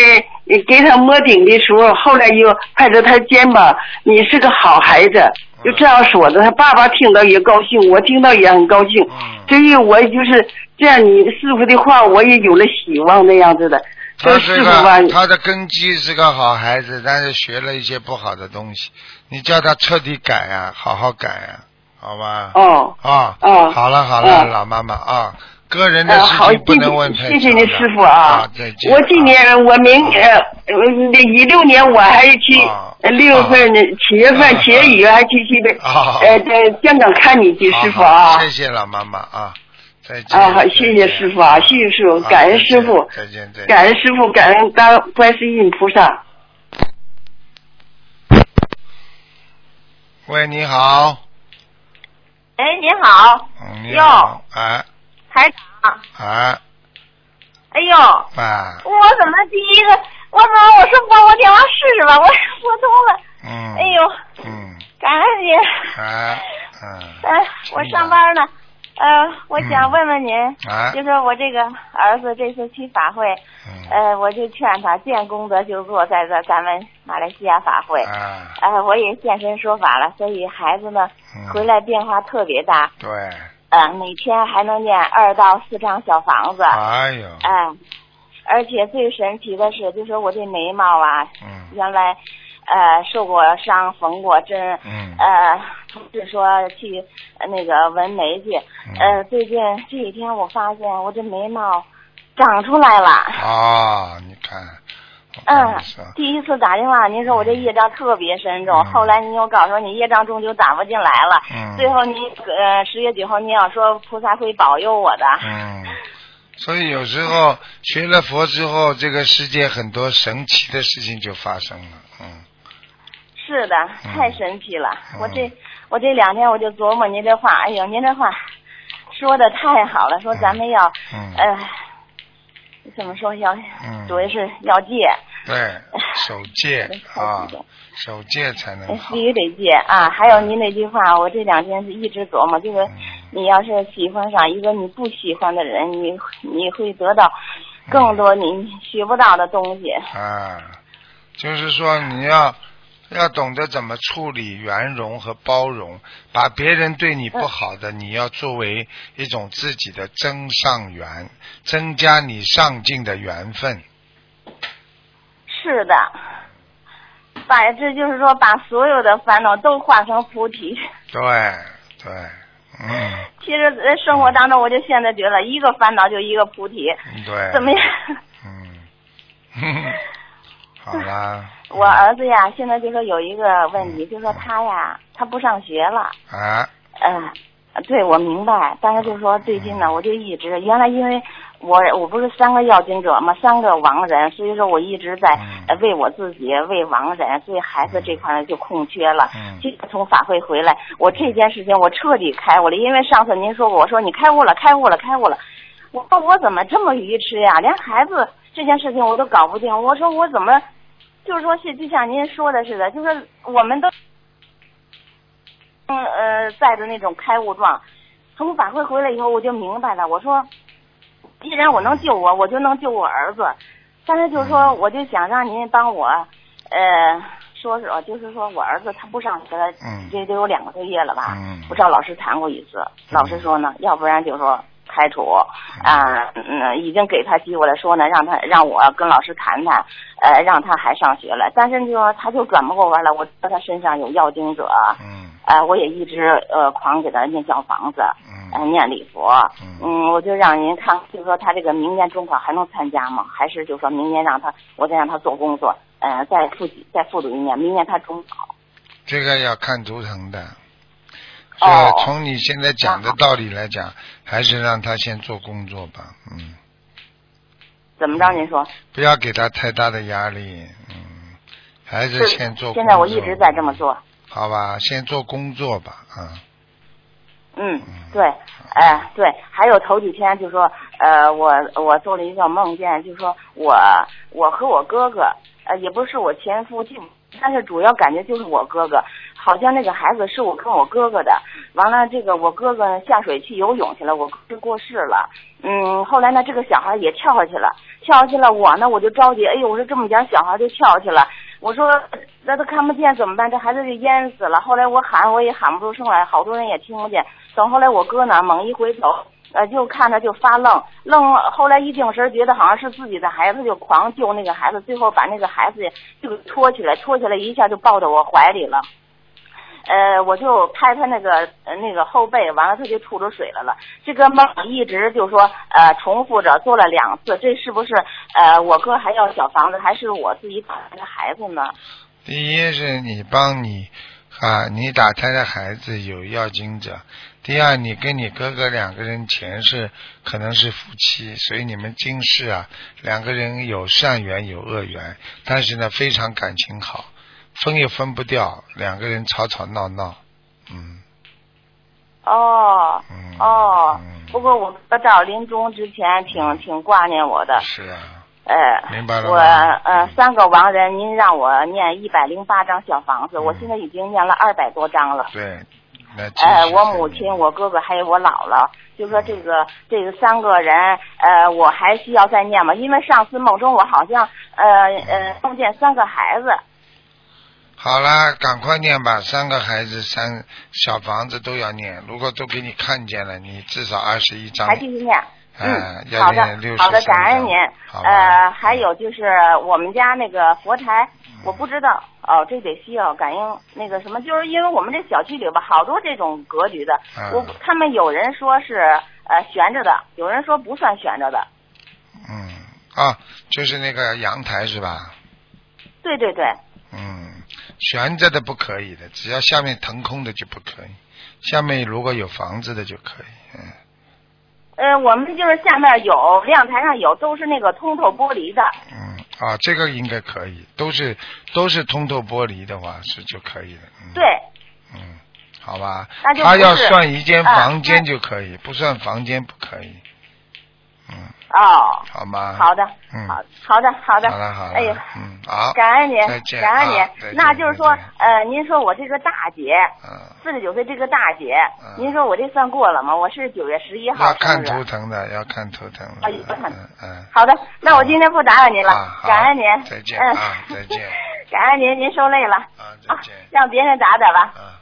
S6: 你给他摸顶的时候，后来又拍着他肩膀，你是个好孩子，就这样说的。他爸爸听到也高兴，我听到也很高兴。所以我就是这样，你师傅的话，我也有了希望那样子的。
S2: 他是个他的根基是个好孩子，但是学了一些不好的东西，你叫他彻底改啊，好好改啊，好吧？
S6: 哦。
S2: 啊。哦。好了好了，老妈妈啊。个人的事情不能问太
S6: 谢谢你师傅啊！我今年我明呃一六年我还去六月份七月份七月一还去去的呃在香港看你去师傅啊！
S2: 谢谢老妈妈啊！再见！啊
S6: 好，谢谢师傅啊！谢谢师傅，感恩师傅，
S2: 再见再见！
S6: 感恩师傅，感恩大观世音菩萨。
S2: 喂，你好。
S7: 哎，你好。
S2: 嗯，你好。哎。
S7: 台长。
S2: 啊。
S7: 哎呦。
S2: 啊。
S7: 我怎么第一个？我怎么我说拨我电话试试吧？我拨通了。
S2: 嗯。
S7: 哎呦。
S2: 嗯。
S7: 感恩您。
S2: 啊。嗯。
S7: 哎，我上班呢。呃，我想问问您，就说我这个儿子这次去法会，呃，我就劝他见功德就做，在这咱们马来西亚法会，呃，我也现身说法了，所以孩子呢回来变化特别大。
S2: 对。
S7: 呃，每天还能念二到四张小房子。
S2: 哎呦！
S7: 哎，而且最神奇的是，就说我这眉毛啊，嗯原来呃受过伤、缝过针，
S2: 嗯，
S7: 呃，同事说去那个纹眉去，呃，最近这几天我发现我这眉毛长出来了。
S2: 啊，你看。
S7: 嗯，第一次打电话，您说我这业障特别深重，后来您又告诉我你业障重就打不进来了，最后您呃十月九号您要说菩萨会保佑我的。
S2: 嗯，所以有时候学了佛之后，这个世界很多神奇的事情就发生了，嗯。
S7: 是的，太神奇了！我这我这两天我就琢磨您这话，哎呦，您这话说的太好了，说咱们要呃。怎么说要？嗯，主要是要戒。
S2: 对，守戒啊，守戒才能
S7: 必须得戒啊！还有您那句话，我这两天是一直琢磨，就是你要是喜欢上一个你不喜欢的人，你你会得到更多你学不到的东西。
S2: 啊，就是说你要。要懂得怎么处理圆融和包容，把别人对你不好的，你要作为一种自己的增上缘，增加你上进的缘分。
S7: 是的，把这就是说，把所有的烦恼都化成菩提。
S2: 对对，嗯。
S7: 其实，在生活当中，我就现在觉得，一个烦恼就一个菩提。
S2: 对。
S7: 怎么样？
S2: 嗯。好啦。
S7: 我儿子呀，现在就说有一个问题，就说他呀，他不上学了。
S2: 啊。
S7: 嗯，对，我明白。但是就是说最近呢，我就一直原来因为我我不是三个要经者嘛，三个亡人，所以说我一直在为我自己为亡人，所以孩子这块就空缺了。嗯。就从法会回来，我这件事情我彻底开悟了，因为上次您说过，我说你开悟了，开悟了，开悟了。我说我怎么这么愚痴呀？连孩子这件事情我都搞不定。我说我怎么？就是说，是就像您说的似的，就是我们都，嗯呃，在的那种开悟状。从法会回来以后，我就明白了。我说，既然我能救我，我就能救我儿子。但是就是说，我就想让您帮我，呃，说说，就是说我儿子他不上学了，这得有两个多月了吧？我找老师谈过一次，老师说呢，要不然就说。开除啊，嗯，已经给他机会了，说呢，让他让我跟老师谈谈，呃，让他还上学了。但是就说他就转不过弯来。我知道他身上有要经者，
S2: 嗯，
S7: 呃，我也一直呃狂给他念小房子，嗯，念礼佛，嗯，我就让您看，就说他这个明年中考还能参加吗？还是就说明年让他，我再让他做工作，呃，再复习再复读一年，明年他中考。
S2: 这个要看图腾的。哦，从你现在讲的道理来讲，还是让他先做工作吧，嗯。
S7: 怎么着？您说。
S2: 不要给他太大的压力，嗯，还是先做。
S7: 现在我一直在这么做。
S2: 好吧，先做工作吧，啊。
S7: 嗯，对，哎，对，还有头几天就说，呃，我我做了一个梦见，就说我我和我哥哥，呃，也不是我前夫，就但是主要感觉就是我哥哥。好像那个孩子是我跟我哥哥的，完了这个我哥哥下水去游泳去了，我哥过世了。嗯，后来呢，这个小孩也跳下去了，跳下去了，我呢我就着急，哎呦，我说这么点小孩就跳下去了，我说那都看不见怎么办？这孩子就淹死了。后来我喊我也喊不出声来，好多人也听不见。等后来我哥呢猛一回头，呃，就看着就发愣，愣。后来一定神，觉得好像是自己的孩子，就狂救那个孩子，最后把那个孩子就拖起来，拖起来一下就抱到我怀里了。呃，我就拍他那个那个后背，完了他就吐出水来了。这个梦一直就说呃重复着做了两次，这是不是呃我哥还要小房子，还是我自己打胎的孩子呢？
S2: 第一是你帮你啊，你打胎的孩子有要经者。第二，你跟你哥哥两个人前世可能是夫妻，所以你们今世啊两个人有善缘有恶缘，但是呢非常感情好。分也分不掉，两个人吵吵闹闹，嗯。
S7: 哦。哦。不过我我到临终之前挺挺挂念我的。
S2: 是啊。
S7: 哎。
S2: 明白了
S7: 我呃三个亡人，您让我念一百零八张小房子，我现在已经念了二百多张了。
S2: 对。
S7: 呃，我母亲、我哥哥还有我姥姥，就说这个这个三个人，呃，我还需要再念吗？因为上次梦中我好像呃呃梦见三个孩子。
S2: 好了，赶快念吧！三个孩子，三小房子都要念。如果都给你看见了，你至少二十一张。
S7: 还继续念。
S2: 嗯，
S7: 好的，好的，感恩您。呃，还有就是我们家那个佛台，我不知道哦，这得需要感应那个什么，就是因为我们这小区里吧，好多这种格局的，我他们有人说是呃悬着的，有人说不算悬着的。
S2: 嗯啊，就是那个阳台是吧？
S7: 对对对。
S2: 嗯，悬着的不可以的，只要下面腾空的就不可以。下面如果有房子的就可以，嗯。
S7: 呃，我们就是下面有亮台上有，都是那个通透玻璃的。
S2: 嗯，啊，这个应该可以，都是都是通透玻璃的话是就可以了。
S7: 对。
S2: 嗯，好吧。他要算一间房间就可以，不算房间不可以。嗯。
S7: 哦。
S2: 好吗？
S7: 好的。嗯。好好的好的。
S2: 好了好了。
S7: 哎呦。
S2: 嗯，好。
S7: 感恩您，感恩您。那就是说，
S2: 呃，
S7: 您说我这个大姐。嗯。四十九岁这个大姐，您说我这算过了吗？我是九月十一号
S2: 要看图腾的，要看图腾。
S7: 啊，有看。嗯。好的，那我今天不打扰您了，感恩您。
S2: 再见啊，再见。
S7: 感恩您，您受累了。
S2: 啊，再见。
S7: 让别人打打吧。
S2: 啊。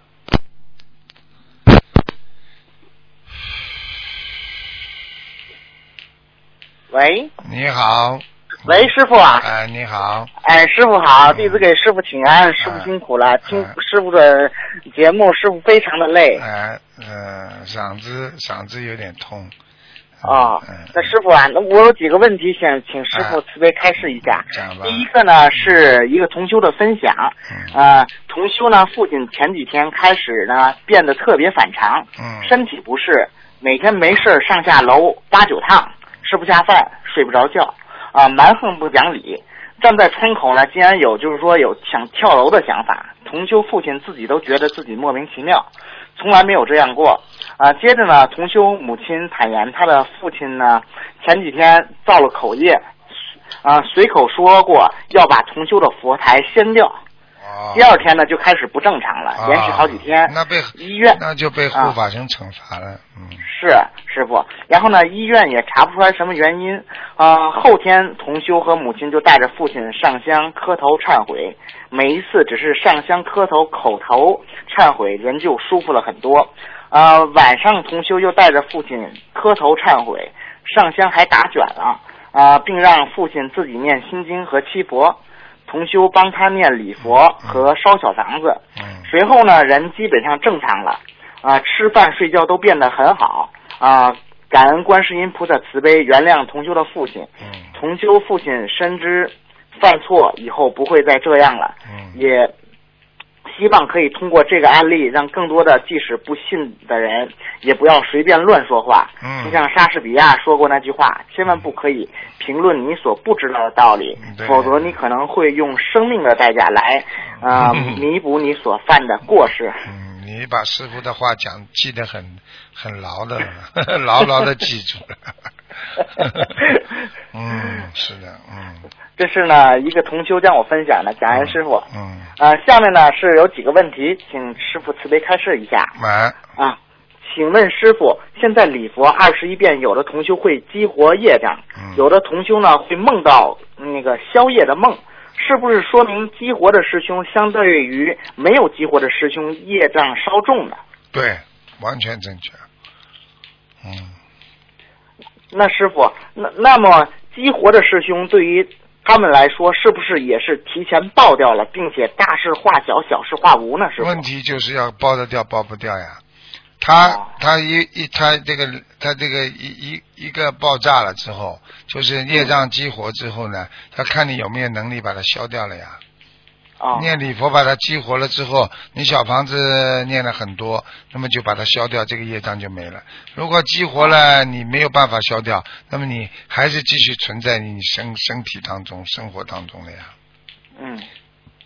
S8: 喂。
S2: 你好。
S8: 喂，师傅啊！
S2: 哎，你好！
S8: 哎，师傅好，弟子给师傅请安，师傅辛苦了。听师傅的节目，师傅非常的累。
S2: 哎，嗯，嗓子嗓子有点痛。
S8: 哦，那师傅啊，那我有几个问题想请师傅慈悲开示一下。第一个呢，是一个同修的分享。啊，同修呢，父亲前几天开始呢，变得特别反常，身体不适，每天没事上下楼八九趟，吃不下饭，睡不着觉。啊，蛮横不讲理，站在窗口呢，竟然有就是说有想跳楼的想法。同修父亲自己都觉得自己莫名其妙，从来没有这样过。啊，接着呢，同修母亲坦言，他的父亲呢前几天造了口业，啊，随口说过要把同修的佛台掀掉。第二天呢，就开始不正常了，延续好几天。
S2: 那被
S8: 医院
S2: 那就被护法神惩罚了。嗯，
S8: 是师傅。然后呢，医院也查不出来什么原因。啊，后天同修和母亲就带着父亲上香磕头忏悔。每一次只是上香磕头，口头忏悔，人就舒服了很多。啊，晚上同修又带着父亲磕头忏悔，上香还打卷了。啊，并让父亲自己念心经和七佛。同修帮他念礼佛和烧小房子，随后呢，人基本上正常了，啊，吃饭睡觉都变得很好，啊，感恩观世音菩萨慈悲，原谅同修的父亲，同修父亲深知犯错以后不会再这样了，也。希望可以通过这个案例，让更多的即使不信的人，也不要随便乱说话。
S2: 嗯，
S8: 就像莎士比亚说过那句话：“千万不可以评论你所不知道的道理，否则你可能会用生命的代价来啊 弥补你所犯的过失。”
S2: 嗯，你把师傅的话讲记得很很牢的，牢牢的记住了。嗯，是的，嗯。
S8: 这是呢一个同修将我分享的，感恩师傅。
S2: 嗯。
S8: 啊，下面呢是有几个问题，请师傅慈悲开示一下。
S2: 来。
S8: 啊，请问师傅，现在礼佛二十一遍，有的同修会激活业障，有的同修呢会梦到那个宵夜的梦，是不是说明激活的师兄相对于没有激活的师兄业障稍重呢？
S2: 对，完全正确。嗯。
S8: 那师傅，那那么激活的师兄对于。他们来说，是不是也是提前爆掉了，并且大事化小，小事化无呢？是
S2: 问题就是要爆得掉，爆不掉呀。他他一一他这个他这个一一一个爆炸了之后，就是业障激活之后呢，他看你有没有能力把它消掉了呀。哦念礼佛把它激活了之后，你小房子念了很多，那么就把它消掉，这个业障就没了。如果激活了你没有办法消掉，那么你还是继续存在你身身体当中、生活当中的呀。
S8: 嗯，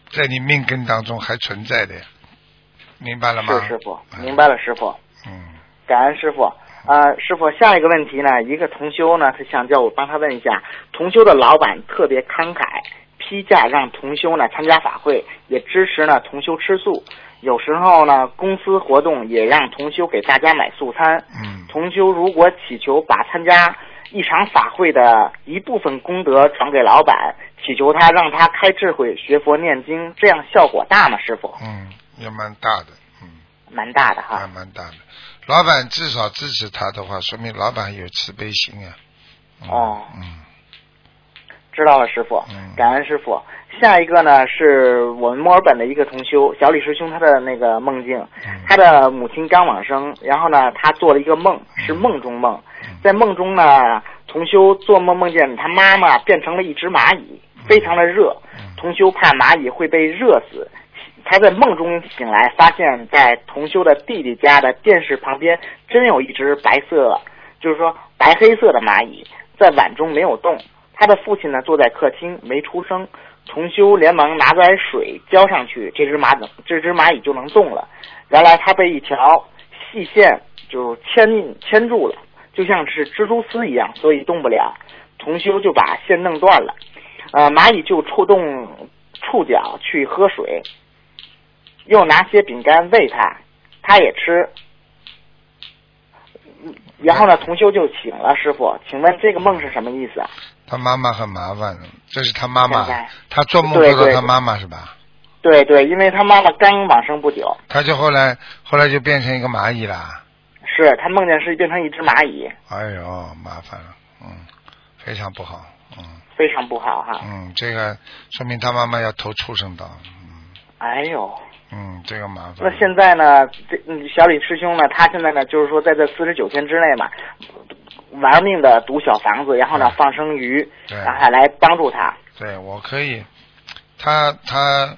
S2: 在你命根当中还存在的呀，明白了吗？
S8: 是师傅，明白了师傅。
S2: 嗯，
S8: 感恩师傅。呃，师傅，下一个问题呢？一个同修呢，他想叫我帮他问一下，同修的老板特别慷慨。批假让同修呢参加法会，也支持呢同修吃素。有时候呢，公司活动也让同修给大家买素餐。
S2: 嗯，
S8: 同修如果祈求把参加一场法会的一部分功德传给老板，祈求他让他开智慧学佛念经，这样效果大吗？师傅？
S2: 嗯，也蛮大的。嗯，
S8: 蛮大的哈。
S2: 蛮蛮大的。老板至少支持他的话，说明老板有慈悲心啊。
S8: 哦，
S2: 嗯，
S8: 知道了，师傅，感恩师傅。下一个呢，是我们墨尔本的一个同修小李师兄，他的那个梦境，他的母亲刚往生，然后呢，他做了一个梦，是梦中梦，在梦中呢，同修做梦梦见他妈妈变成了一只蚂蚁，非常的热，同修怕蚂蚁会被热死，他在梦中醒来，发现在同修的弟弟家的电视旁边真有一只白色，就是说白黑色的蚂蚁在碗中没有动，他的父亲呢坐在客厅没出声。重修连忙拿来水浇上去，这只蚂这只蚂蚁就能动了。原来它被一条细线就牵牵住了，就像是蜘蛛丝一样，所以动不了。重修就把线弄断了，呃，蚂蚁就触动触角去喝水，又拿些饼干喂他，他也吃。然后呢，同修就醒了。师傅，请问这个梦是什么意思啊？
S2: 他妈妈很麻烦，这是他妈妈，他做梦做到他妈妈是吧？
S8: 对对，因为他妈妈刚往生不久。
S2: 他就后来后来就变成一个蚂蚁了。
S8: 是他梦见是变成一只蚂蚁。
S2: 哎呦，麻烦了，嗯，非常不好，嗯。
S8: 非常不好哈。
S2: 嗯，这个说明他妈妈要投畜生道，嗯。
S8: 哎呦。
S2: 嗯，这个麻烦。
S8: 那现在呢？这小李师兄呢？他现在呢？就是说，在这四十九天之内嘛，玩命的堵小房子，然后呢放生鱼，然后来帮助他。
S2: 对，我可以。他他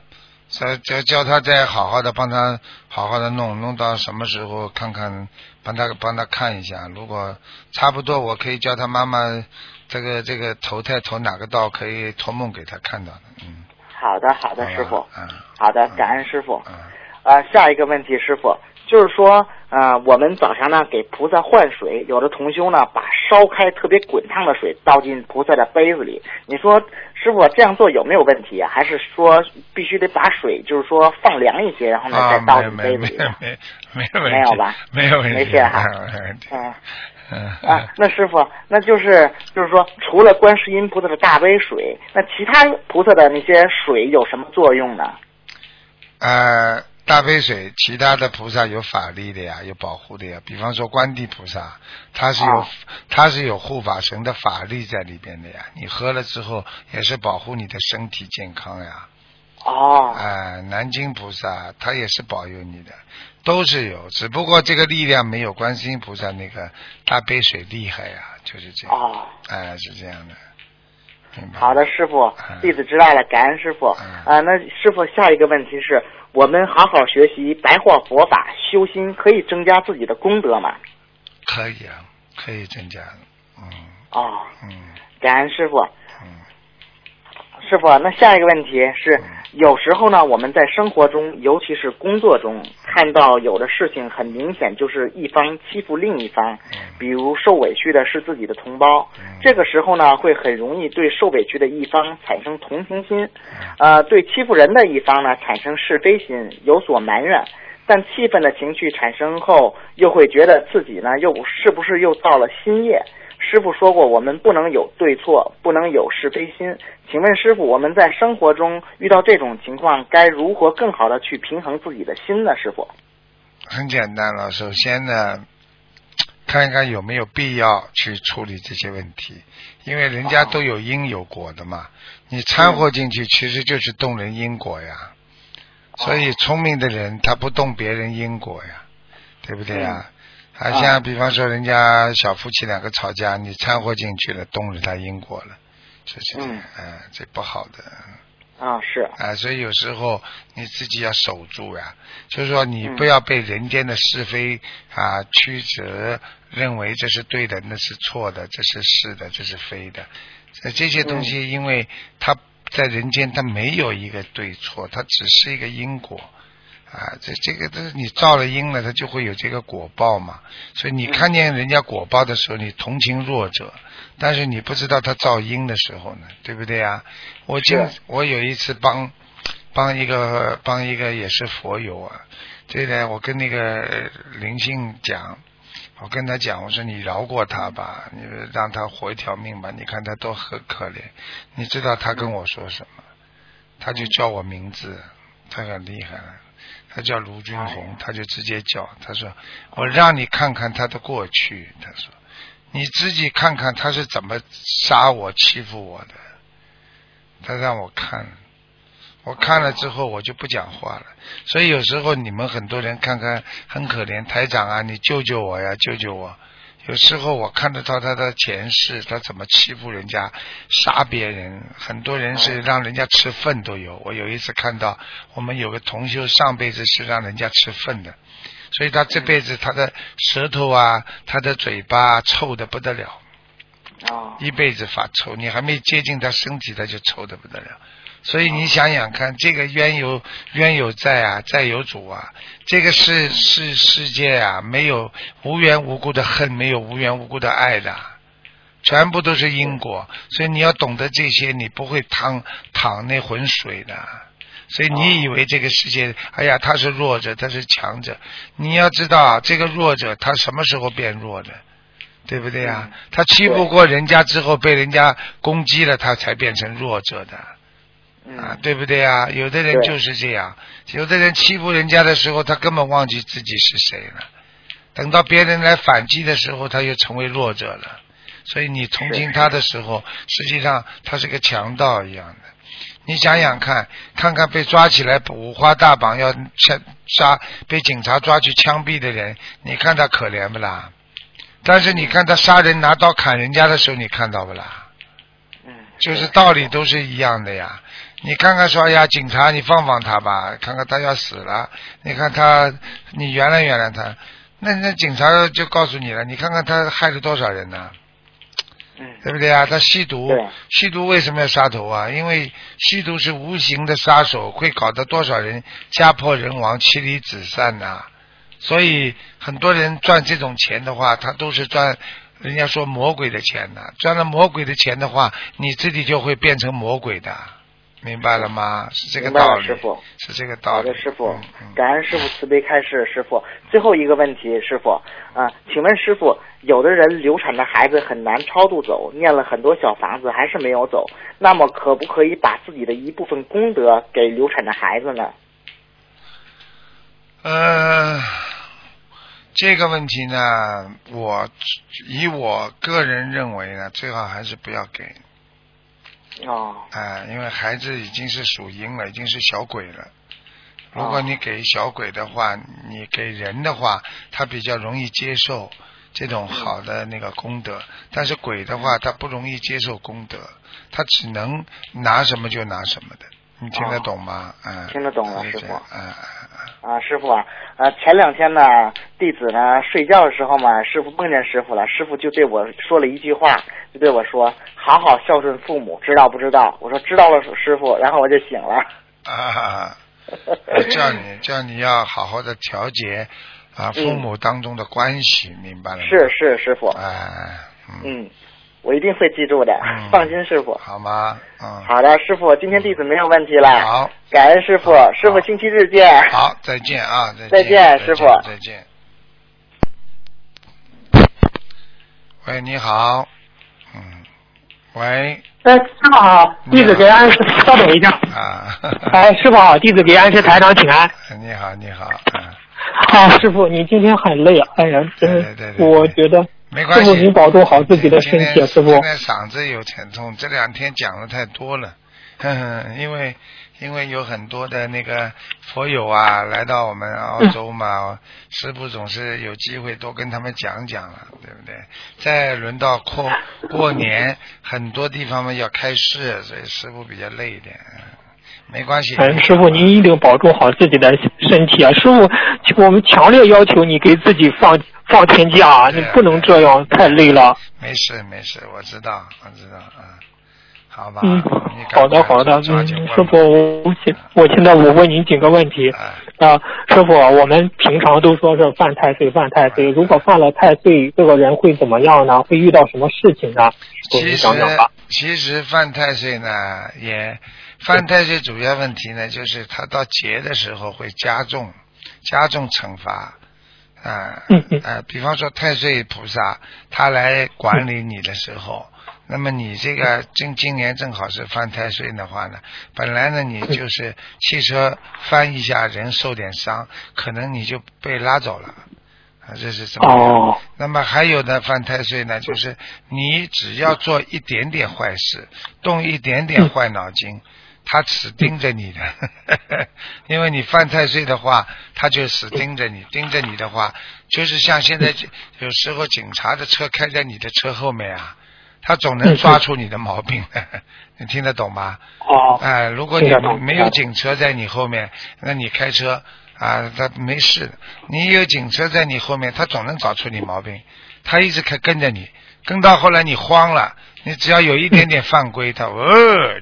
S2: 再再叫他再好好的帮他好好的弄弄到什么时候看看，帮他帮他看一下。如果差不多，我可以叫他妈妈这个这个投胎投哪个道，可以托梦给他看到的。嗯。
S8: 好的，好的，师傅。嗯。好的，感恩师傅。嗯。啊，下一个问题，师傅，就是说，呃，我们早上呢给菩萨换水，有的同修呢把烧开特别滚烫的水倒进菩萨的杯子里。你说，师傅这样做有没有问题啊？还是说必须得把水就是说放凉一些，然后呢再倒进杯子里？
S2: 没没没
S8: 没有吧？
S2: 没有问题。
S8: 没事哈。嗯。啊，那师傅，那就是就是说，除了观世音菩萨的大杯水，那其他菩萨的那些水有什么作用呢？
S2: 呃，大杯水，其他的菩萨有法力的呀，有保护的呀。比方说观地菩萨，他是有他是有护法神的法力在里边的呀。你喝了之后，也是保护你的身体健康呀。
S8: 哦。
S2: 哎，南京菩萨他也是保佑你的。都是有，只不过这个力量没有观世音菩萨那个大杯水厉害呀，就是这样。哦，哎，是这样的。
S8: 好的，师傅，弟子知道了，感恩师傅。啊，那师傅下一个问题是我们好好学习白话佛法，修心可以增加自己的功德吗？
S2: 可以啊，可以增加。嗯。
S8: 哦。
S2: 嗯。
S8: 感恩师傅。师傅，那下一个问题是，有时候呢，我们在生活中，尤其是工作中，看到有的事情很明显就是一方欺负另一方，比如受委屈的是自己的同胞，这个时候呢，会很容易对受委屈的一方产生同情心，呃，对欺负人的一方呢产生是非心，有所埋怨，但气愤的情绪产生后，又会觉得自己呢，又是不是又造了新业？师傅说过，我们不能有对错，不能有是非心。请问师傅，我们在生活中遇到这种情况，该如何更好的去平衡自己的心呢？师傅，
S2: 很简单了。首先呢，看一看有没有必要去处理这些问题，因为人家都有因有果的嘛。你掺和进去，其实就是动人因果呀。所以聪明的人他不动别人因果呀，对不对呀？还像比方说，人家小夫妻两个吵架，你掺和进去了，动了他因果了，就是这样，嗯，这不好的。
S8: 啊，是。
S2: 啊，所以有时候你自己要守住呀，就是说你不要被人间的是非啊曲折，认为这是对的，那是错的，这是是的，这是非的。这些东西，因为它在人间，它没有一个对错，它只是一个因果。啊，这这个都是你造了因了，他就会有这个果报嘛。所以你看见人家果报的时候，你同情弱者，但是你不知道他造因的时候呢，对不对啊？我经我有一次帮帮一个帮一个也是佛友啊，这个我跟那个灵性讲，我跟他讲，我说你饶过他吧，你让他活一条命吧，你看他多很可怜。你知道他跟我说什么？他就叫我名字，他很厉害了。他叫卢军红，他就直接叫他说：“我让你看看他的过去。”他说：“你自己看看他是怎么杀我、欺负我的。他让我看，我看了之后我就不讲话了。所以有时候你们很多人看看很可怜，台长啊，你救救我呀，救救我！有时候我看得到他的前世，他怎么欺负人家、杀别人，很多人是让人家吃粪都有。我有一次看到我们有个同修上辈子是让人家吃粪的，所以他这辈子他的舌头啊、他的嘴巴臭的不得了。一辈子发臭，你还没接近他身体，他就臭的不得了。所以你想想看，这个冤有冤有债啊，债有主啊。这个世世世界啊，没有无缘无故的恨，没有无缘无故的爱的，全部都是因果。所以你要懂得这些，你不会淌淌那浑水的。所以你以为这个世界，哎呀，他是弱者，他是强者。你要知道，这个弱者他什么时候变弱的？对不对呀？他欺负过人家之后，被人家攻击了，他才变成弱者的。啊，对不对啊？有的人就是这样，有的人欺负人家的时候，他根本忘记自己是谁了。等到别人来反击的时候，他又成为弱者了。所以你同情他的时候，实际上他是个强盗一样的。你想想看，看看被抓起来五花大绑要枪杀，被警察抓去枪毙的人，你看他可怜不啦？但是你看他杀人拿刀砍人家的时候，你看到不啦？
S8: 嗯，
S2: 就是道理都是一样的呀。你看看说哎呀，警察，你放放他吧，看看他要死了。你看他，你原谅原谅他，那那警察就告诉你了，你看看他害了多少人呢？
S8: 嗯，
S2: 对不对啊？他吸毒，吸毒为什么要杀头啊？因为吸毒是无形的杀手，会搞得多少人家破人亡、妻离子散呐。所以很多人赚这种钱的话，他都是赚人家说魔鬼的钱呐。赚了魔鬼的钱的话，你自己就会变成魔鬼的。明白了吗？是这个道理，
S8: 师傅
S2: 是这个道
S8: 理。好的，师傅，感恩师傅慈悲开示。师傅，最后一个问题，师傅啊，请问师傅，有的人流产的孩子很难超度走，念了很多小房子还是没有走，那么可不可以把自己的一部分功德给流产的孩子呢？
S2: 呃，这个问题呢，我以我个人认为呢，最好还是不要给。
S8: 哦，
S2: 哎，因为孩子已经是属阴了，已经是小鬼了。如果你给小鬼的话，你给人的话，他比较容易接受这种好的那个功德。但是鬼的话，他不容易接受功德，他只能拿什么就拿什么的。你听得懂吗？嗯，
S8: 听得懂了，师傅。啊，师傅啊，呃，前两天呢，弟子呢睡觉的时候嘛，师傅梦见师傅了，师傅就对我说了一句话，就对我说：“好好孝顺父母，知道不知道？”我说：“知道了，师傅。”然后我就醒了。
S2: 啊，叫你叫你要好好的调节啊，父母当中的关系，明白了吗？
S8: 是是，师傅。
S2: 哎，
S8: 嗯。我一定会记住的，放心，师傅。
S2: 好吗？嗯。
S8: 好的，师傅，今天弟子没有问题了。
S2: 好，
S8: 感恩师傅，师傅星期日见。
S2: 好，再见啊，
S8: 再
S2: 见，再见
S8: 师傅，
S2: 再见。喂，你好。嗯。喂。
S9: 哎，师傅好，弟子给安师，稍等一下。
S2: 啊。
S9: 哎，师傅好，弟子给安师台长请安。
S2: 你好，你好。
S9: 好，师傅，你今天很累啊，哎呀，真，我觉得。
S2: 没关系，
S9: 师傅您保重好自己的身体，师傅。
S2: 现在嗓子有疼痛，这两天讲的太多了，因为因为有很多的那个佛友啊来到我们澳洲嘛，师傅总是有机会多跟他们讲讲了，对不对？再轮到过过年，很多地方嘛要开市，所以师傅比较累一点，没关系。
S9: 哎，师傅您一定保重好自己的身体啊！师傅，我们强烈要求你给自己放。放天假，你不能这样，太累了。
S2: 没事没事，我知道我知道，嗯，好吧。
S9: 嗯，好的好的，嗯，师傅，我现我现在我问您几个问题啊，师傅，我们平常都说是犯太岁犯太岁，如果犯了太岁，这个人会怎么样呢？会遇到什么事情呢？
S2: 其实其实犯太岁呢，也犯太岁主要问题呢，就是他到劫的时候会加重加重惩罚。啊，呃，比方说太岁菩萨他来管理你的时候，那么你这个今今年正好是犯太岁的话呢，本来呢你就是汽车翻一下人受点伤，可能你就被拉走了，啊这是怎么样？那么还有的犯太岁呢，就是你只要做一点点坏事，动一点点坏脑筋，他死盯着你的。因为你犯太岁的话，他就死盯着你，盯着你的话，就是像现在有时候警察的车开在你的车后面啊，他总能抓出你的毛病。你听得懂吗？
S9: 哦。
S2: 哎，如果你没有警车在你后面，那你开车。啊，他没事，你有警车在你后面，他总能找出你毛病。他一直跟跟着你，跟到后来你慌了，你只要有一点点犯规，他哦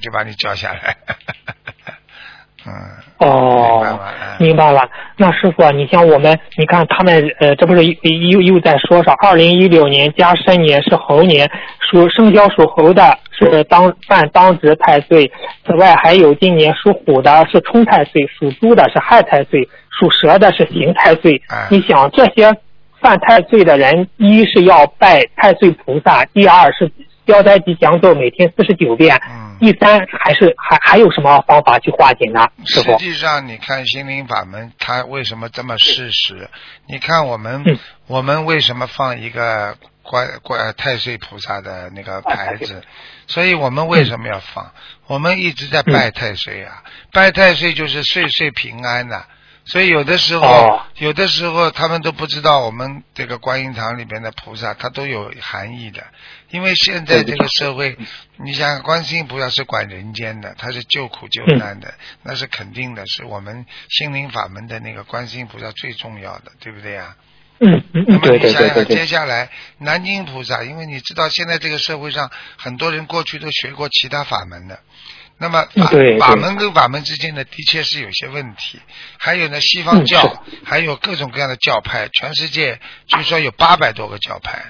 S2: 就把你叫下来。嗯，
S9: 哦，明白了。那师傅，你像我们，你看他们，呃，这不是又又在说啥，二零一六年加申年是猴年，属生肖属猴的是当犯当值太岁。此外，还有今年属虎的是冲太岁，属猪的是害太岁，属蛇的是刑太岁。你想这些犯太岁的人，一是要拜太岁菩萨，第二是。消灾吉祥咒每天四十九遍。嗯。第三还是还还有什么方法去化解呢？
S2: 实际上，你看心灵法门，它为什么这么事实？你看我们，我们为什么放一个关关太岁菩萨的那个牌子？所以我们为什么要放？我们一直在拜太岁啊！拜太岁就是岁岁平安呐。所以有的时候，有的时候他们都不知道我们这个观音堂里边的菩萨，它都有含义的。因为现在这个社会，你想观世音菩萨是管人间的，他是救苦救难的，那是肯定的，是我们心灵法门的那个观世音菩萨最重要的，对不对呀？
S9: 嗯嗯
S2: 那么你想想，接下来南京菩萨，因为你知道现在这个社会上很多人过去都学过其他法门的。那么法法门跟法门之间呢，的确是有些问题。还有呢，西方教还有各种各样的教派，全世界据说有八百多个教派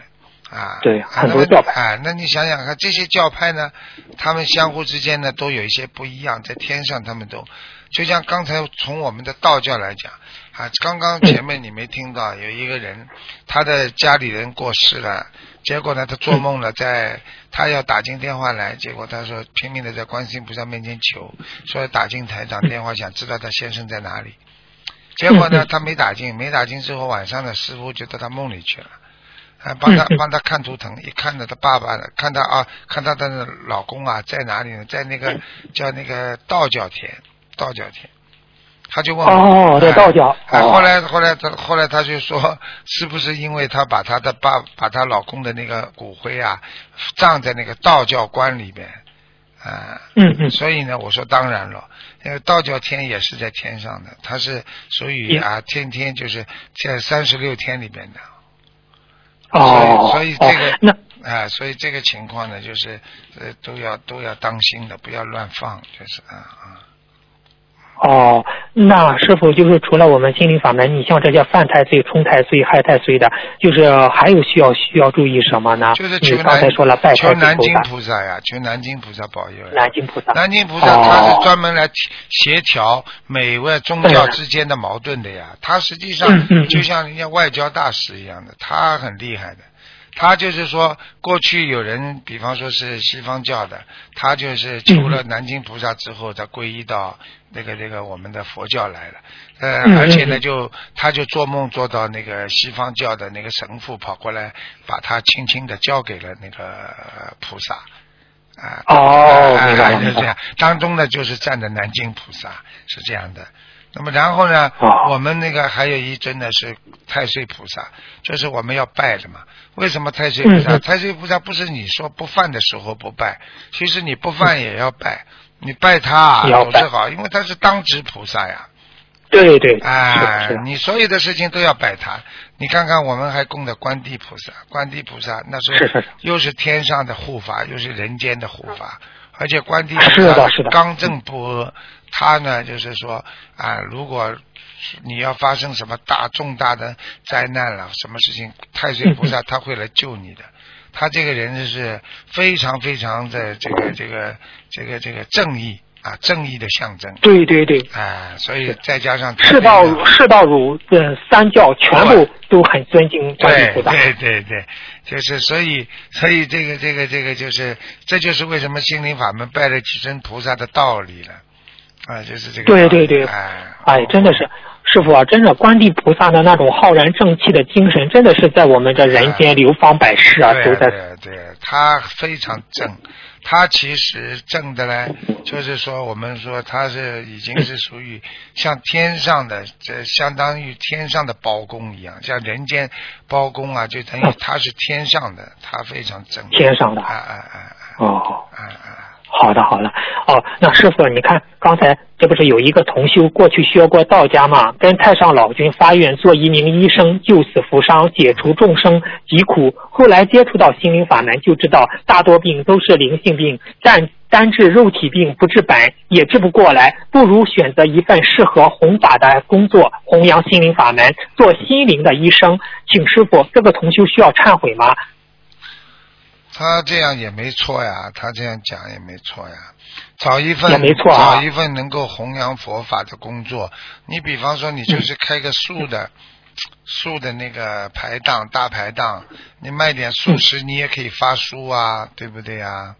S2: 啊。
S9: 对，很多教派。
S2: 啊，那你想想看，这些教派呢，他们相互之间呢都有一些不一样。在天上，他们都就像刚才从我们的道教来讲啊，刚刚前面你没听到有一个人，他的家里人过世了。结果呢，他做梦了，在他要打进电话来，结果他说拼命的在观世音菩萨面前求，说打进台长电话，想知道他先生在哪里。结果呢，他没打进，没打进之后，晚上的师傅就到他梦里去了，啊，帮他帮他看图腾，一看到他爸爸，看他啊，看他的老公啊在哪里呢？在那个叫那个道教田，道教田。他就问
S9: 哦，在道教。
S2: 后来后来他后来他就说，是不是因为他把他的爸把他老公的那个骨灰啊，葬在那个道教观里边啊？
S9: 嗯嗯。
S2: 所以呢，我说当然了，因为道教天也是在天上的，他是属于啊天天就是在三十六天里边的。
S9: 哦。
S2: 所以这个
S9: 那
S2: 啊，所以这个情况呢，就是呃都要都要当心的，不要乱放，就是啊啊。
S9: 哦，那师傅就是除了我们心灵法门，你像这些犯太岁、冲太岁、害太岁的，就是还有需要需要注意什么呢？
S2: 就是
S9: 求刚才说了拜
S2: 求南京菩萨呀，求南京菩萨保佑。
S9: 南京菩萨，
S2: 南京菩萨他是专门来协调每位宗教之间的矛盾的呀，他实际上就像人家外交大使一样的，他很厉害的。他就是说，过去有人，比方说是西方教的，他就是求了南京菩萨之后，他皈依到那个那个我们的佛教来了。呃，而且呢，就他就做梦做到那个西方教的那个神父跑过来，把他轻轻的交给了那个菩萨。啊，
S9: 哦，明白
S2: 是这样。当中呢，就是站的南京菩萨，是这样的。那么然后呢？我们那个还有一尊呢是太岁菩萨，就是我们要拜的嘛。为什么太岁菩萨？太岁菩萨不是你说不犯的时候不拜，其实你不犯也要拜。你拜他总是好，因为他是当值菩萨呀。
S9: 对对。
S2: 哎，你所有的事情都要拜他。你看看我们还供的观地菩萨，观地菩萨那
S9: 是
S2: 又是天上的护法，又是人间的护法，而且观地菩萨刚正不阿。他呢，就是说啊，如果你要发生什么大重大的灾难了，什么事情，太岁菩萨他会来救你的。他这个人是非常非常的这个这个这个这个正义啊，正义的象征。
S9: 对对对。
S2: 啊，所以再加上
S9: 世道世道儒的三教全部都很尊敬观世菩萨。
S2: 对对对，就是所以所以这个这个这个就是这就是为什么心灵法门拜了几尊菩萨的道理了。啊，就是这个。
S9: 对对对，
S2: 哎，
S9: 哎，真的是。师傅啊，真的，观地菩萨的那种浩然正气的精神，真的是在我们这人间流芳百世啊，都在。
S2: 对对，他非常正，他其实正的呢，就是说我们说他是已经是属于像天上的，这相当于天上的包公一样，像人间包公啊，就等于他是天上的，他非常正。
S9: 天上的。
S2: 啊啊啊啊！
S9: 哦。
S2: 啊啊。
S9: 好的，好的。哦，那师傅，你看刚才这不是有一个同修过去学过道家嘛？跟太上老君发愿做一名医生，救死扶伤，解除众生疾苦。后来接触到心灵法门，就知道大多病都是灵性病，但单治肉体病不治本也治不过来，不如选择一份适合弘法的工作，弘扬心灵法门，做心灵的医生。请师傅，这个同修需要忏悔吗？
S2: 他这样也没错呀，他这样讲也没错呀。找一份
S9: 找
S2: 一份能够弘扬佛法的工作。你比方说，你就是开个素的 素的那个排档大排档，你卖点素食，你也可以发书啊，对不对呀？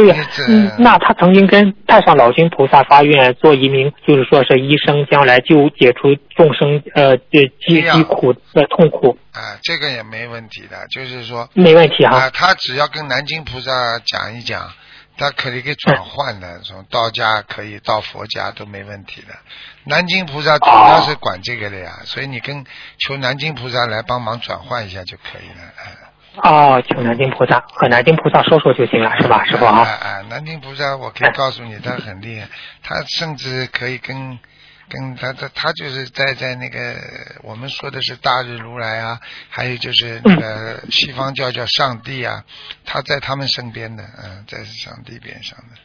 S9: 对呀，嗯，那他曾经跟太上老君菩萨发愿做一名，就是说是医生，将来就解除众生呃疾疾苦的痛苦。
S2: 啊，这个也没问题的，就是说
S9: 没问题
S2: 啊。他只要跟南京菩萨讲一讲，他可以给转换的，从道家可以到佛家都没问题的。南京菩萨主要是管这个的呀，所以你跟求南京菩萨来帮忙转换一下就可以了，哎。
S9: 哦，请南京菩萨和南京菩萨说说就行了，是吧，师傅啊？
S2: 哎哎，南京菩萨，我可以告诉你，他很厉害，他甚至可以跟跟他他他就是在在那个我们说的是大日如来啊，还有就是那个西方教叫上帝啊，他在他们身边的，嗯，在上帝边上的，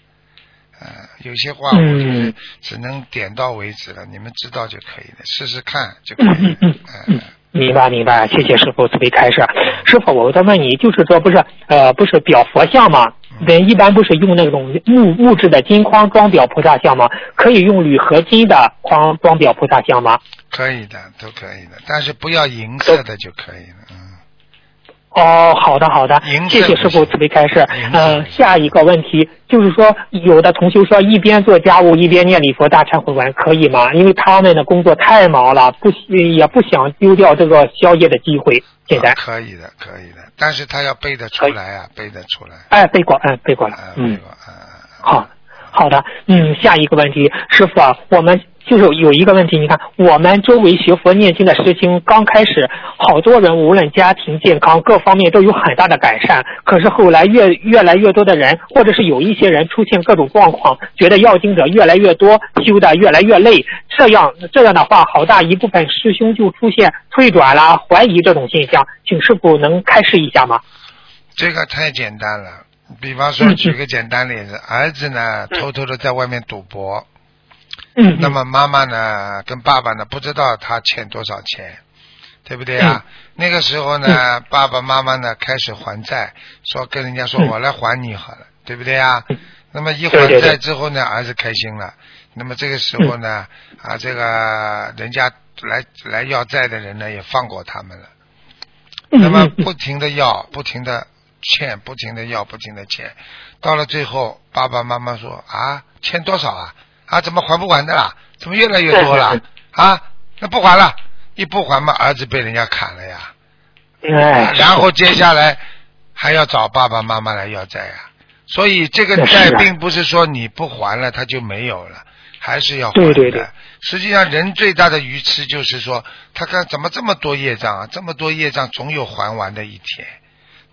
S2: 呃，有些话我就是只能点到为止了，你们知道就可以了，试试看就可以了，嗯。
S9: 明白明白，谢谢师傅慈悲开示。师傅，我再问你，就是说不是呃不是表佛像吗？人一般不是用那种木木质的金框装裱菩萨像吗？可以用铝合金的框装裱菩萨像吗？
S2: 可以的，都可以的，但是不要银色的就可以了。
S9: 哦，好的好的，谢谢师傅慈悲开示。嗯，下一个问题就是说，有的同学说一边做家务一边念礼佛大忏悔文，可以吗？因为他们的工作太忙了，不也不想丢掉这个宵夜的机会。现在
S2: 可以的，可以的，但是他要背得出来啊，背得出来。
S9: 哎，背过，嗯，背过了，嗯，好，好的，嗯，下一个问题，师傅啊，我们。就是有一个问题，你看我们周围学佛念经的师兄，刚开始好多人无论家庭健康各方面都有很大的改善，可是后来越越来越多的人，或者是有一些人出现各种状况，觉得要经者越来越多，修的越来越累，这样这样的话，好大一部分师兄就出现退转啦、怀疑这种现象，请师傅能开示一下吗？
S2: 这个太简单了，比方说举个简单例子，儿子呢偷偷的在外面赌博。
S9: 嗯，
S2: 那么妈妈呢，跟爸爸呢，不知道他欠多少钱，对不对啊？那个时候呢，爸爸妈妈呢开始还债，说跟人家说我来还你好了，对不对啊？那么一还债之后呢，儿子开心了。那么这个时候呢，啊，这个人家来来要债的人呢，也放过他们了。那么不停的要，不停的欠，不停的要，不停的欠，到了最后，爸爸妈妈说啊，欠多少啊？啊，怎么还不完的啦？怎么越来越多了？啊，那不还了，一不还嘛，儿子被人家砍了呀。然后接下来还要找爸爸妈妈来要债呀。所以这个债并不是说你不还了他就没有了，还是要还的。
S9: 对对对。
S2: 实际上，人最大的愚痴就是说，他看怎么这么多业障啊？这么多业障，总有还完的一天。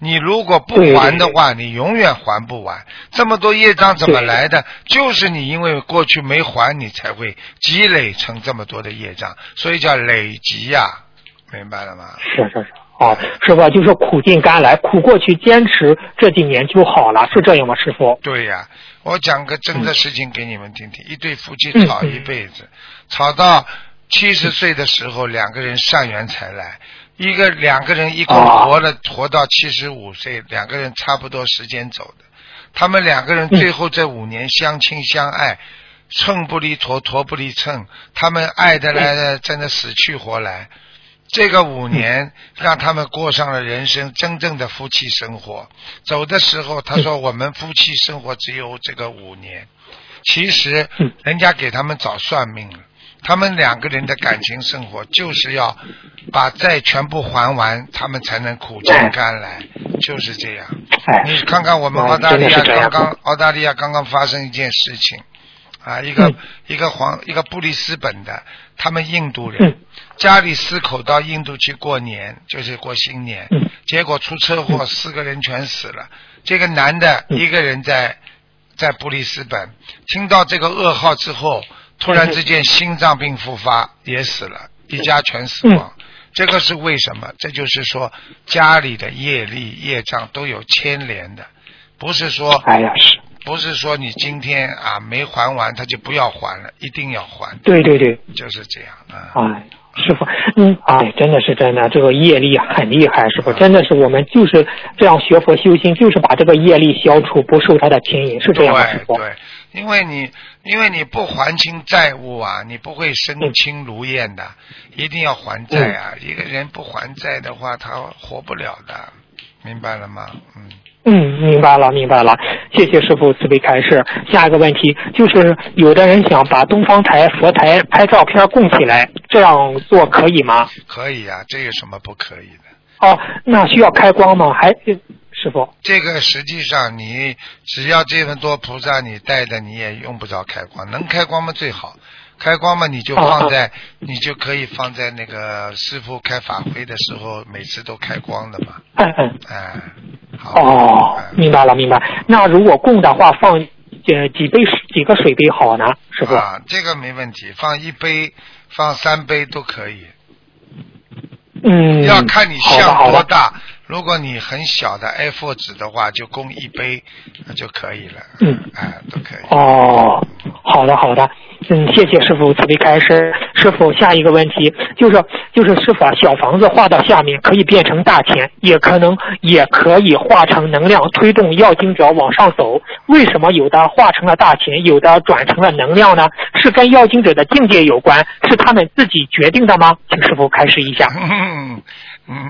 S2: 你如果不还的话，你永远还不完。这么多业障怎么来的？就是你因为过去没还，你才会积累成这么多的业障，所以叫累积呀，明白了吗？
S9: 是是是，哦，师傅就是苦尽甘来，苦过去，坚持这几年就好了，是这样吗？师傅？
S2: 对呀，我讲个真的事情给你们听听。一对夫妻吵一辈子，吵到七十岁的时候，两个人善缘才来。一个两个人一共活了活到七十五岁，两个人差不多时间走的。他们两个人最后这五年相亲相爱，秤不离砣，砣不离秤。他们爱的来的真的死去活来。这个五年让他们过上了人生真正的夫妻生活。走的时候他说：“我们夫妻生活只有这个五年。”其实人家给他们早算命了，他们两个人的感情生活就是要把债全部还完，他们才能苦尽甘来，就是这样。你看看我们澳大利亚刚刚，澳大利亚刚刚发生一件事情。啊，一个一个黄一个布里斯本的，他们印度人家里四口到印度去过年，就是过新年，结果出车祸，四个人全死了。这个男的一个人在在布里斯本，听到这个噩耗之后，突然之间心脏病复发，也死了，一家全死亡。这个是为什么？这就是说家里的业力业障都有牵连的，不是说。
S9: 哎呀，是。
S2: 不是说你今天啊没还完，他就不要还了，一定要还。
S9: 对对对，
S2: 就是这样啊。
S9: 哎，师傅，嗯，哎，真的是真的，这个业力很厉害，师傅，真的是我们就是这样学佛修心，就是把这个业力消除，不受他的牵引，是这样
S2: 师傅。对，因为你因为你不还清债务啊，你不会身轻如燕的，一定要还债啊。一个人不还债的话，他活不了的，明白了吗？嗯。
S9: 嗯，明白了，明白了。谢谢师傅慈悲开示。下一个问题就是，有的人想把东方台佛台拍照片供起来，这样做可以吗？
S2: 可以啊，这有什么不可以
S9: 的？哦，那需要开光吗？还师傅？
S2: 这个实际上你只要这份多菩萨你带的，你也用不着开光，能开光吗？最好。开光嘛，你就放在，你就可以放在那个师傅开法会的时候，每次都开光的嘛。
S9: 嗯嗯。
S2: 哎，好。
S9: 哦，明白了，明白。那如果供的话，放呃几杯几个水杯好呢？师傅。
S2: 啊，这个没问题，放一杯，放三杯都可以。
S9: 嗯。
S2: 要看你像多大，如果你很小的 A4 纸的话，就供一杯就可以了。
S9: 嗯。
S2: 哎，都可以。
S9: 哦，好的，好的。嗯，谢谢师傅慈悲开示。师傅，下一个问题就是，就是师傅啊，小房子画到下面可以变成大钱，也可能也可以化成能量推动要经者往上走。为什么有的化成了大钱，有的转成了能量呢？是跟要经者的境界有关，是他们自己决定的吗？请师傅开示一下。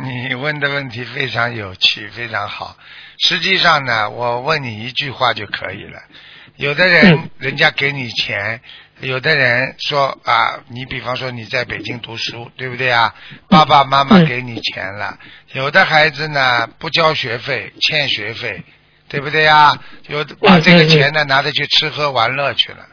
S2: 你问的问题非常有趣，非常好。实际上呢，我问你一句话就可以了。有的人，人家给你钱。有的人说啊，你比方说你在北京读书，对不对啊？爸爸妈妈给你钱了。有的孩子呢不交学费，欠学费，对不对呀？有把这个钱呢拿着去吃喝玩乐去了，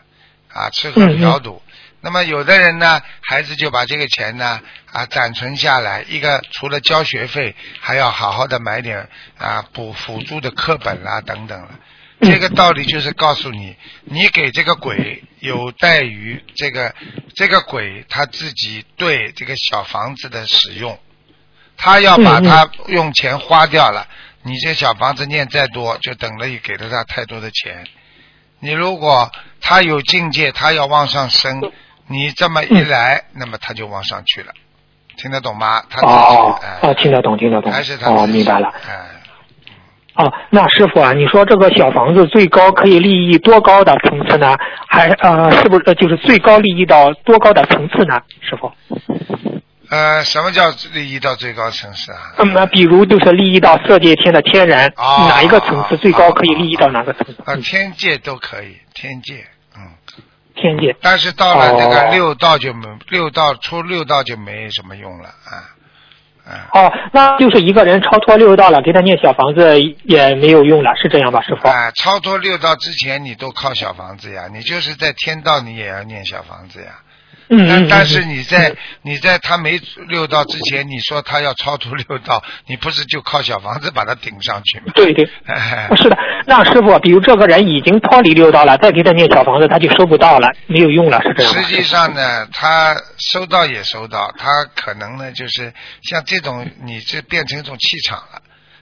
S2: 啊，吃喝嫖赌。那么有的人呢，孩子就把这个钱呢啊攒存下来，一个除了交学费，还要好好的买点啊补辅助的课本啦等等了。这个道理就是告诉你，你给这个鬼有待于这个这个鬼他自己对这个小房子的使用，他要把他用钱花掉了，你这小房子念再多，就等于给了他太多的钱。你如果他有境界，他要往上升，你这么一来，那么他就往上去了，听得懂吗？他
S9: 哦哦，听得懂，听得懂，
S2: 还是他
S9: 哦，明白了，
S2: 嗯。
S9: 哦，那师傅啊，你说这个小房子最高可以利益多高的层次呢？还呃，是不是就是最高利益到多高的层次呢？师傅？
S2: 呃，什么叫利益到最高层次啊？
S9: 那么，比如就是利益到色界天的天人，哪一个层次最高可以利益到哪个层次？
S2: 啊，天界都可以，天界，嗯，
S9: 天界。
S2: 但是到了那个六道就没，六道出六道就没什么用了啊。
S9: 哦，那就是一个人超脱六道了，给他念小房子也没有用了，是这样吧，师傅？
S2: 啊，超脱六道之前你都靠小房子呀，你就是在天道你也要念小房子呀。
S9: 嗯
S2: 但但是你在你在他没六道之前，你说他要超出六道，你不是就靠小房子把他顶上去吗？
S9: 对对，是的。那师傅，比如这个人已经脱离六道了，再给他念小房子，他就收不到了，没有用了，是这样
S2: 实际上呢，他收到也收到，他可能呢就是像这种，你这变成一种气场了，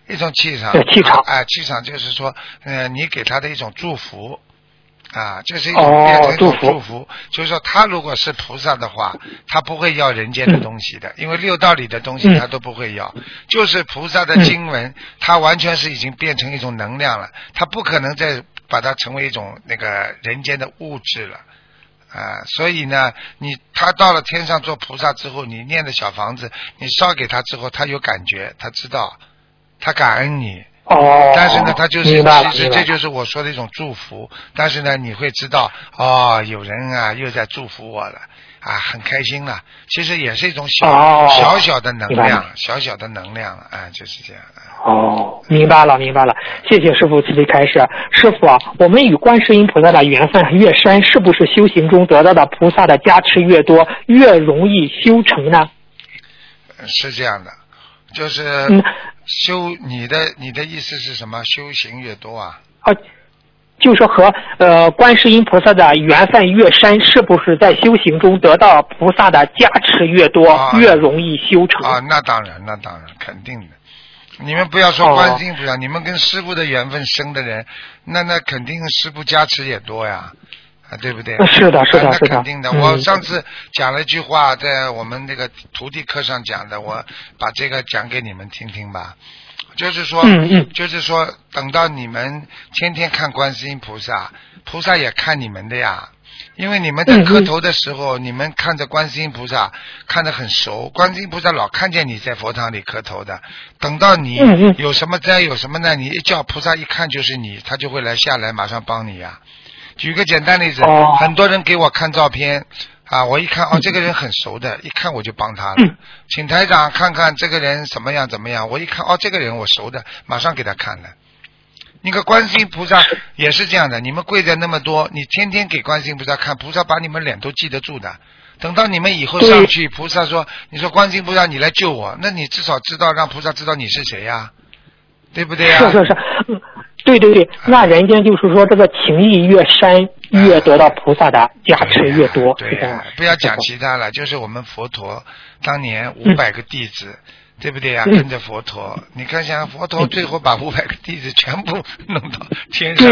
S2: 一种气场。
S9: 对气场。
S2: 哎，气场就是说，呃，你给他的一种祝福。啊，这是一种变成一种祝福，就是说他如果是菩萨的话，他不会要人间的东西的，因为六道里的东西他都不会要，就是菩萨的经文，他完全是已经变成一种能量了，他不可能再把它成为一种那个人间的物质了。啊，所以呢，你他到了天上做菩萨之后，你念的小房子，你烧给他之后，他有感觉，他知道，他感恩你。
S9: 哦。
S2: 但是呢，他就是其实这就是我说的一种祝福。但是呢，你会知道，哦，有人啊又在祝福我了。啊，很开心了。其实也是一种小小小的能量，小小的能量啊，就是这样。
S9: 哦，明白了，明白了。谢谢师傅慈悲开示。师傅，我们与观世音菩萨的缘分越深，是不是修行中得到的菩萨的加持越多，越容易修成呢？
S2: 是这样的，就是修你的你的意思是什么？修行越多啊？
S9: 啊。就是和呃观世音菩萨的缘分越深，是不是在修行中得到菩萨的加持越多，越容易修成？
S2: 啊，那当然，那当然，肯定的。你们不要说观世音菩萨，你们跟师傅的缘分深的人，那那肯定师傅加持也多呀，啊，对不对？
S9: 是的，是的，
S2: 是的。肯定的。我上次讲了一句话，在我们那个徒弟课上讲的，我把这个讲给你们听听吧。就是说，就是说，等到你们天天看观世音菩萨，菩萨也看你们的呀。因为你们在磕头的时候，你们看着观世音菩萨看得很熟，观世音菩萨老看见你在佛堂里磕头的。等到你有什么灾有什么难？你一叫菩萨一看就是你，他就会来下来马上帮你呀。举个简单例子，很多人给我看照片。啊，我一看哦，这个人很熟的，一看我就帮他了。请台长看看这个人怎么样怎么样？我一看哦，这个人我熟的，马上给他看了。那个观世音菩萨也是这样的，你们跪着那么多，你天天给观世音菩萨看，菩萨把你们脸都记得住的。等到你们以后上去，菩萨说：“你说观世音菩萨，你来救我，那你至少知道让菩萨知道你是谁呀，对不对呀？”
S9: 是是是。对对对，那人家就是说，这个情谊越深，越得到菩萨的加持越多。
S2: 对，不要讲其他了，就是我们佛陀当年五百个弟子，对不对呀？跟着佛陀，你看像佛陀最后把五百个弟子全部弄到天上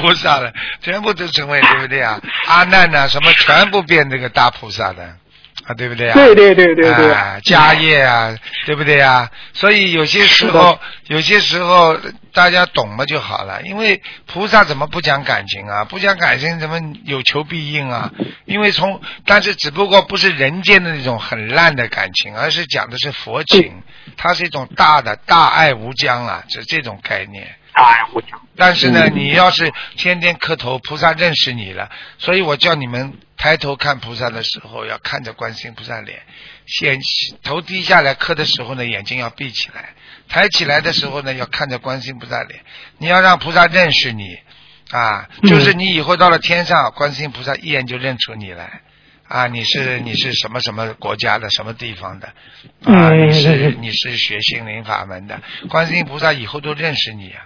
S2: 菩萨了，全部都成为对不对啊？阿难呐，什么全部变这个大菩萨的。啊，对不对啊？
S9: 对对对对对，
S2: 家业啊，对不对啊？所以有些时候，有些时候大家懂了就好了。因为菩萨怎么不讲感情啊？不讲感情怎么有求必应啊？因为从，但是只不过不是人间的那种很烂的感情，而是讲的是佛情，它是一种大的大爱无疆啊，是这种概念。
S9: 大爱无疆。
S2: 但是呢，你要是天天磕头，菩萨认识你了，所以我叫你们。抬头看菩萨的时候，要看着观世音菩萨脸；先头低下来磕的时候呢，眼睛要闭起来；抬起来的时候呢，要看着观世音菩萨脸。你要让菩萨认识你啊，就是你以后到了天上，观世音菩萨一眼就认出你来啊！你是你是什么什么国家的，什么地方的啊？你是你是学心灵法门的，观世音菩萨以后都认识你啊！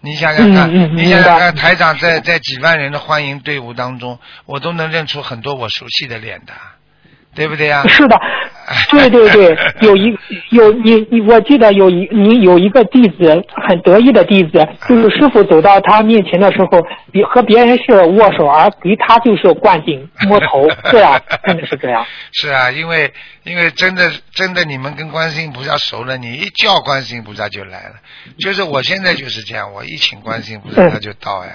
S2: 你想想看，你想想看，台长在在几万人的欢迎队伍当中，我都能认出很多我熟悉的脸的，对不对呀？
S9: 是的。对对对，有一有你你，我记得有一你有一个弟子很得意的弟子，就是师傅走到他面前的时候，比和别人是握手，而给他就是灌顶 摸头，对啊，真的是这样。
S2: 是啊，因为因为真的真的你们跟观世音菩萨熟了，你一叫观世音菩萨就来了，就是我现在就是这样，我一请观世音菩萨他就到呀。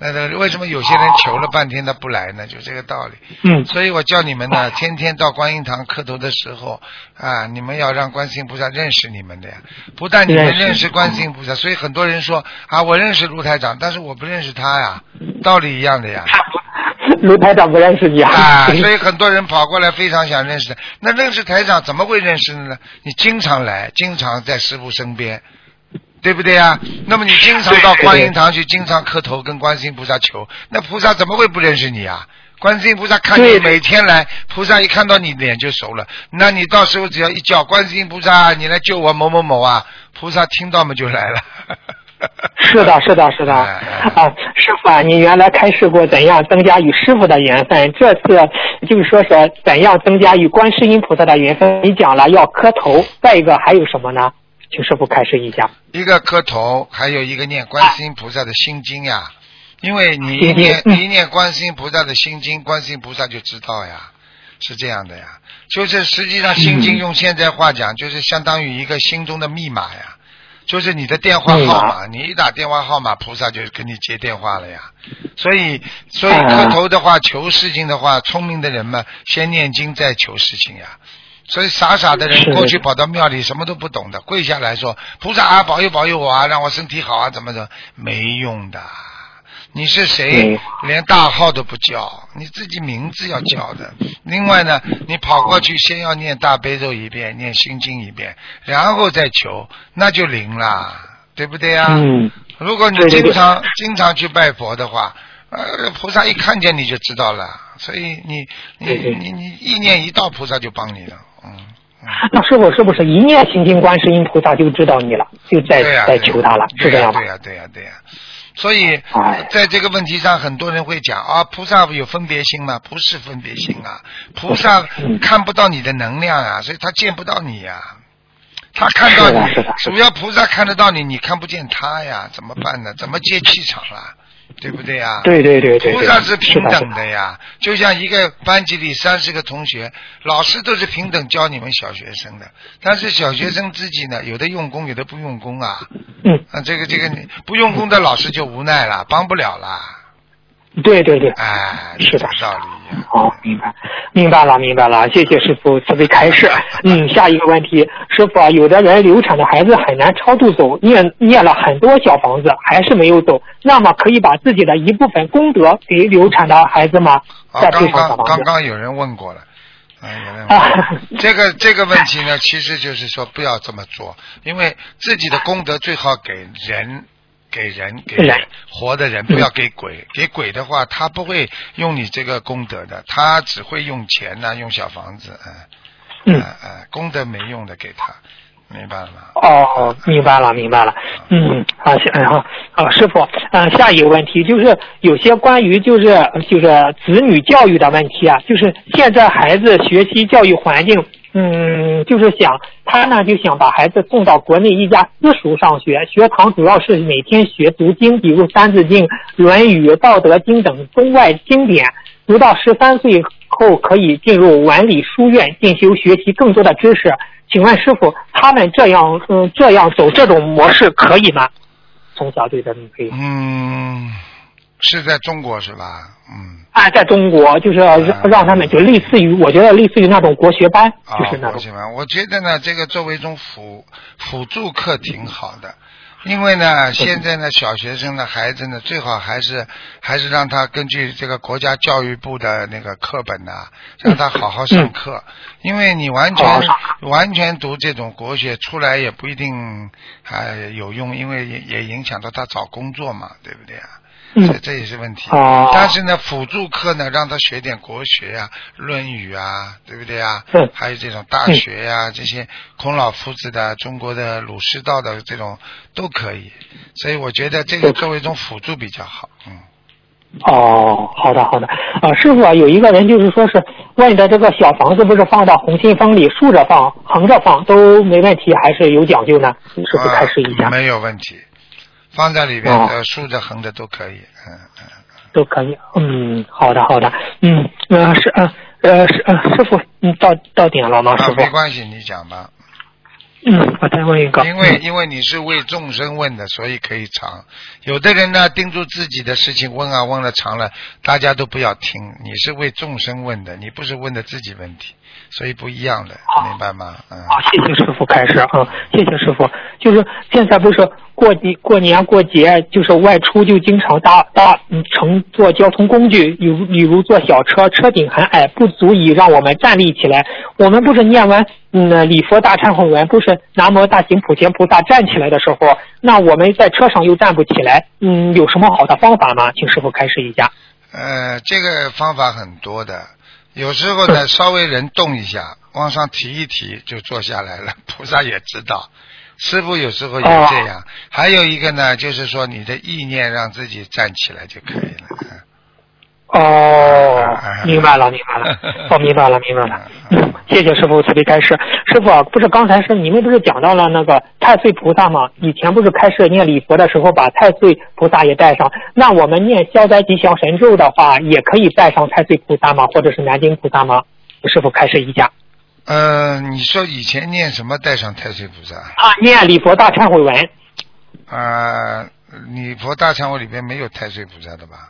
S2: 那那为什么有些人求了半天他不来呢？就这个道理。
S9: 嗯。
S2: 所以我叫你们呢，天天到观音堂磕头的时候啊，你们要让观世音菩萨认识你们的呀。不但你们认识观世音菩萨，所以很多人说啊，我认识卢台长，但是我不认识他呀，道理一样的呀。
S9: 卢台长不认识你啊。
S2: 啊，所以很多人跑过来非常想认识。那认识台长怎么会认识呢？你经常来，经常在师傅身边。对不对啊？那么你经常到观音堂去，经常磕头跟观世音菩萨求，那菩萨怎么会不认识你啊？观世音菩萨看你每天来，菩萨一看到你脸就熟了。那你到时候只要一叫观世音菩萨，你来救我某某某啊，菩萨听到嘛就来了。
S9: 是的，是的，是的。啊，师傅啊，你原来开示过怎样增加与师傅的缘分，这次就是说说怎样增加与观世音菩萨的缘分。你讲了要磕头，再一个还有什么呢？请师傅开示一下。
S2: 一个磕头，还有一个念观世音菩萨的心经呀。因为你一念一念观世音菩萨的心经，观世音菩萨就知道呀，是这样的呀。就是实际上心经用现在话讲，就是相当于一个心中的密码呀。就是你的电话号码，你一打电话号码，菩萨就给你接电话了呀。所以，所以磕头的话，求事情的话，聪明的人嘛，先念经再求事情呀。所以傻傻的人过去跑到庙里什么都不懂的，跪下来说菩萨啊保佑保佑我啊，让我身体好啊，怎么怎么没用的。你是谁？连大号都不叫，你自己名字要叫的。另外呢，你跑过去先要念大悲咒一遍，念心经一遍，然后再求，那就灵了，对不对啊？
S9: 嗯。
S2: 如果你经常经常去拜佛的话，呃，菩萨一看见你就知道了，所以你你你你意念一到，菩萨就帮你了，嗯。
S9: 那师傅是不是一念心经观世音菩萨就知道你了，就在在求他了？是这样
S2: 吗？对呀对呀对呀。所以，在这个问题上，很多人会讲啊，菩萨有分别心吗？不是分别心啊，菩萨看不到你的能量啊，所以他见不到你呀。他看到你，主要菩萨看得到你，你看不见他呀，怎么办呢？怎么接气场了？对不对呀？
S9: 对对对
S2: 对。菩萨是平等的呀，就像一个班级里三十个同学，老师都是平等教你们小学生的，但是小学生自己呢，有的用功，有的不用功啊。
S9: 嗯。
S2: 啊，这个这个，不用功的老师就无奈了，帮不了了。
S9: 对对对，
S2: 哎，
S9: 是的，
S2: 道理。
S9: 好，明白，明白了，明白了。谢谢师傅慈悲开示。嗯，下一个问题，师傅啊，有的人流产的孩子很难超度走，念念了很多小房子还是没有走，那么可以把自己的一部分功德给流产的孩子吗？
S2: 啊，刚刚刚刚有人问过了，啊，有人问。这个这个问题呢，其实就是说不要这么做，因为自己的功德最好给人。给人给活的人，不要给鬼。给鬼的话，他不会用你这个功德的，他只会用钱呐，用小房子，嗯，嗯嗯，功德没用的给他，明白了？
S9: 哦，明白了，明白了。嗯，好，然后啊，师傅，嗯，下一个问题就是有些关于就是就是子女教育的问题啊，就是现在孩子学习教育环境。嗯，就是想他呢，就想把孩子送到国内一家私塾上学，学堂主要是每天学读经，比如《三字经》《论语》《道德经》等中外经典。读到十三岁后，可以进入文理书院进修学习更多的知识。请问师傅，他们这样嗯这样走这种模式可以吗？从小对的可以。
S2: 嗯。是在中国是吧？嗯。
S9: 啊，在中国就是让让他们就类似于，我觉得类似于那种国学班，就是那种。
S2: 国学班，我觉得呢，这个作为一种辅辅助课挺好的，因为呢，现在呢，小学生的孩子呢，最好还是还是让他根据这个国家教育部的那个课本呐，让他好好上课，因为你完全完全读这种国学出来也不一定还有用，因为也也影响到他找工作嘛，对不对啊？这这也是问题，但是呢，辅助课呢，让他学点国学呀，《论语》啊，对不对呀？还有这种大学呀，这些孔老夫子的、中国的儒释道的这种都可以，所以我觉得这个作为一种辅助比较好。嗯。
S9: 哦，好的好的。啊，师傅啊，有一个人就是说是问的这个小房子不是放到红信封里竖着放、横着放都没问题，还是有讲究呢？是不是开始一下？
S2: 没有问题。放在里边，呃，竖着、横着都可以，嗯嗯，
S9: 都可以，嗯，好的好的，嗯，呃是呃呃是呃师傅，嗯到到点了吗？师傅，
S2: 没关系，你讲吧。
S9: 嗯，我再问一个。
S2: 因为因为你是为众生问的，所以可以长。有的人呢，盯住自己的事情问啊问了长了，大家都不要听。你是为众生问的，你不是问的自己问题，所以不一样的，明白吗？嗯。
S9: 好，谢谢师傅开始啊，谢谢师傅。就是现在不是过节过年过节，就是外出就经常搭搭嗯乘坐交通工具，比如比如坐小车，车顶很矮，不足以让我们站立起来。我们不是念完嗯礼佛大忏悔文，不是南无大行普贤菩萨站起来的时候，那我们在车上又站不起来，嗯，有什么好的方法吗？请师傅开示一下。
S2: 呃，这个方法很多的，有时候呢稍微人动一下，往上提一提就坐下来了，菩萨也知道。师傅有时候也这样，还有一个呢，就是说你的意念让自己站起来就可以了。
S9: 哦，明白了，明白了，哦，明白了，明白了。嗯，谢谢师傅慈悲开示。师傅，不是刚才是你们不是讲到了那个太岁菩萨吗？以前不是开示念礼佛的时候把太岁菩萨也带上？那我们念消灾吉祥神咒的话，也可以带上太岁菩萨吗？或者是南京菩萨吗？师傅开示一下。
S2: 呃，你说以前念什么带上太岁菩萨？
S9: 啊，念礼佛大忏悔文。
S2: 啊，礼佛大忏悔里边没有太岁菩萨的吧？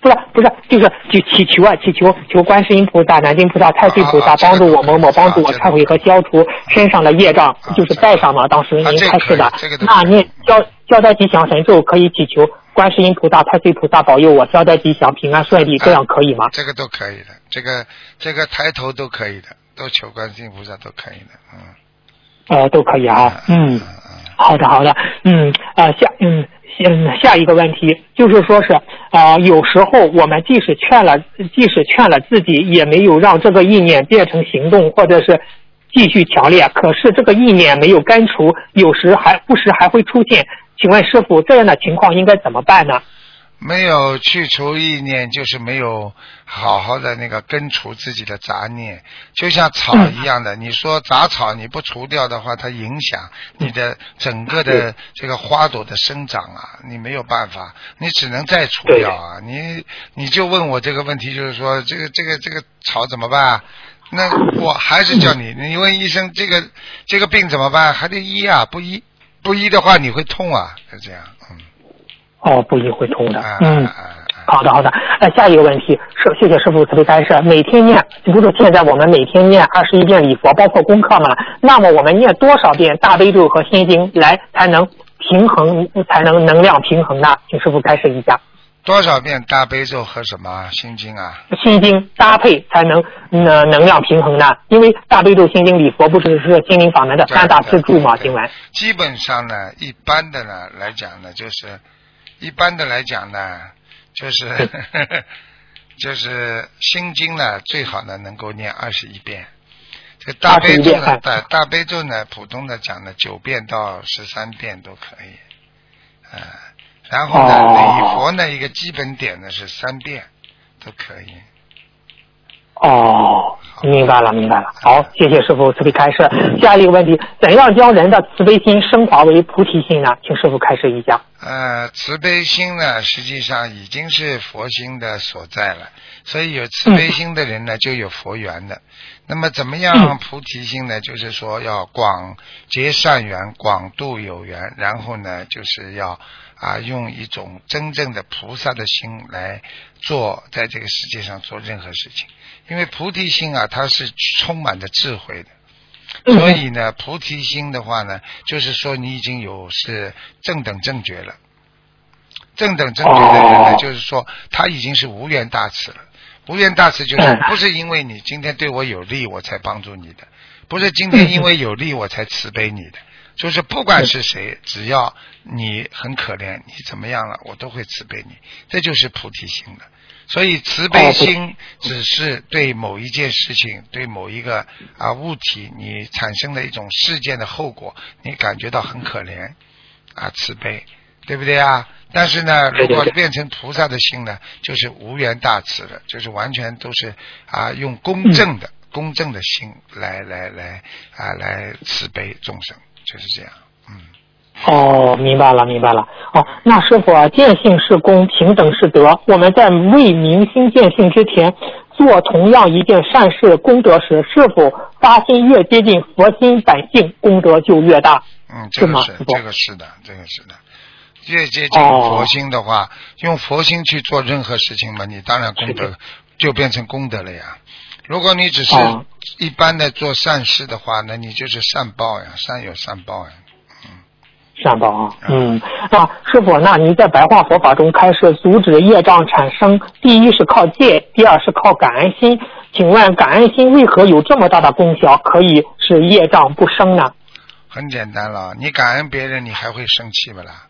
S9: 不是不是，就是就祈求啊，祈求求观世音菩萨、南京菩萨、太岁菩萨帮助我某某，帮助我忏悔和消除身上的业障，就是带上嘛。当时您开示的，那您交交代吉祥神咒可以祈求观世音菩萨、太岁菩萨保佑我交代吉祥、平安顺利，这样可以吗？
S2: 这个都可以的，这个这个抬头都可以的，都求观世音菩萨都可以的，嗯。
S9: 呃，都可以啊，嗯，好的好的，嗯啊下嗯。嗯，下一个问题就是说是啊，有时候我们即使劝了，即使劝了自己，也没有让这个意念变成行动，或者是继续强烈。可是这个意念没有根除，有时还不时还会出现。请问师傅，这样的情况应该怎么办呢？
S2: 没有去除意念，就是没有好好的那个根除自己的杂念，就像草一样的。你说杂草你不除掉的话，它影响你的整个的这个花朵的生长啊，你没有办法，你只能再除掉啊。你你就问我这个问题，就是说这个这个这个草怎么办？那我还是叫你，你问医生这个这个病怎么办？还得医啊，不医不医的话你会痛啊，是这样。
S9: 哦，不一会通的，嗯，好的好的，那下一个问题，是谢谢师傅慈悲开示，每天念，不是现在我们每天念二十一遍礼佛，包括功课嘛？那么我们念多少遍大悲咒和心经来才能平衡，才能能量平衡呢？请师傅开示一下。
S2: 多少遍大悲咒和什么心经啊？
S9: 心经搭配才能能能量平衡呢？因为大悲咒、心经、礼佛不是是心灵法门的三大支柱嘛？经文。
S2: 基本上呢，一般的呢来讲呢，就是。一般的来讲呢，就是 就是心经呢，最好呢能够念二十一遍。这个大悲咒呢，大大悲咒呢，普通的讲呢，九遍到十三遍都可以。啊，然后呢，礼佛呢，一个基本点呢是三遍都可以。
S9: 哦，明白了，明白了。好，谢谢师傅慈悲开示。下一个问题，怎样将人的慈悲心升华为菩提心呢？请师傅开示一下。
S2: 呃，慈悲心呢，实际上已经是佛心的所在了。所以有慈悲心的人呢，就有佛缘的。那么怎么样菩提心呢？就是说要广结善缘，广度有缘，然后呢，就是要啊，用一种真正的菩萨的心来做，在这个世界上做任何事情。因为菩提心啊，它是充满着智慧的，所以呢，菩提心的话呢，就是说你已经有是正等正觉了。正等正觉的人呢，就是说他已经是无缘大慈了。无缘大慈就是不是因为你今天对我有利我才帮助你的，不是今天因为有利我才慈悲你的，就是不管是谁，只要你很可怜，你怎么样了，我都会慈悲你。这就是菩提心的。所以慈悲心只是对某一件事情、对某一个啊物体，你产生的一种事件的后果，你感觉到很可怜啊，慈悲，对不对啊？但是呢，如果变成菩萨的心呢，就是无缘大慈了，就是完全都是啊用公正的、公正的心来来来啊来慈悲众生，就是这样，嗯。
S9: 哦，明白了，明白了。哦，那师傅啊，见性是功，平等是德。我们在未明心见性之前，做同样一件善事功德时，是否发心越接近佛心本性，功德就越大？
S2: 嗯，这个是，这个是的，这个是的。越接近佛心的话，用佛心去做任何事情嘛，你当然功德就变成功德了呀。如果你只是一般的做善事的话，那你就是善报呀，善有善报呀。
S9: 善报啊，嗯，那师傅，那您在白话佛法中开始阻止业障产生，第一是靠戒，第二是靠感恩心。请问感恩心为何有这么大的功效，可以使业障不生呢？
S2: 很简单了，你感恩别人，你还会生气不啦？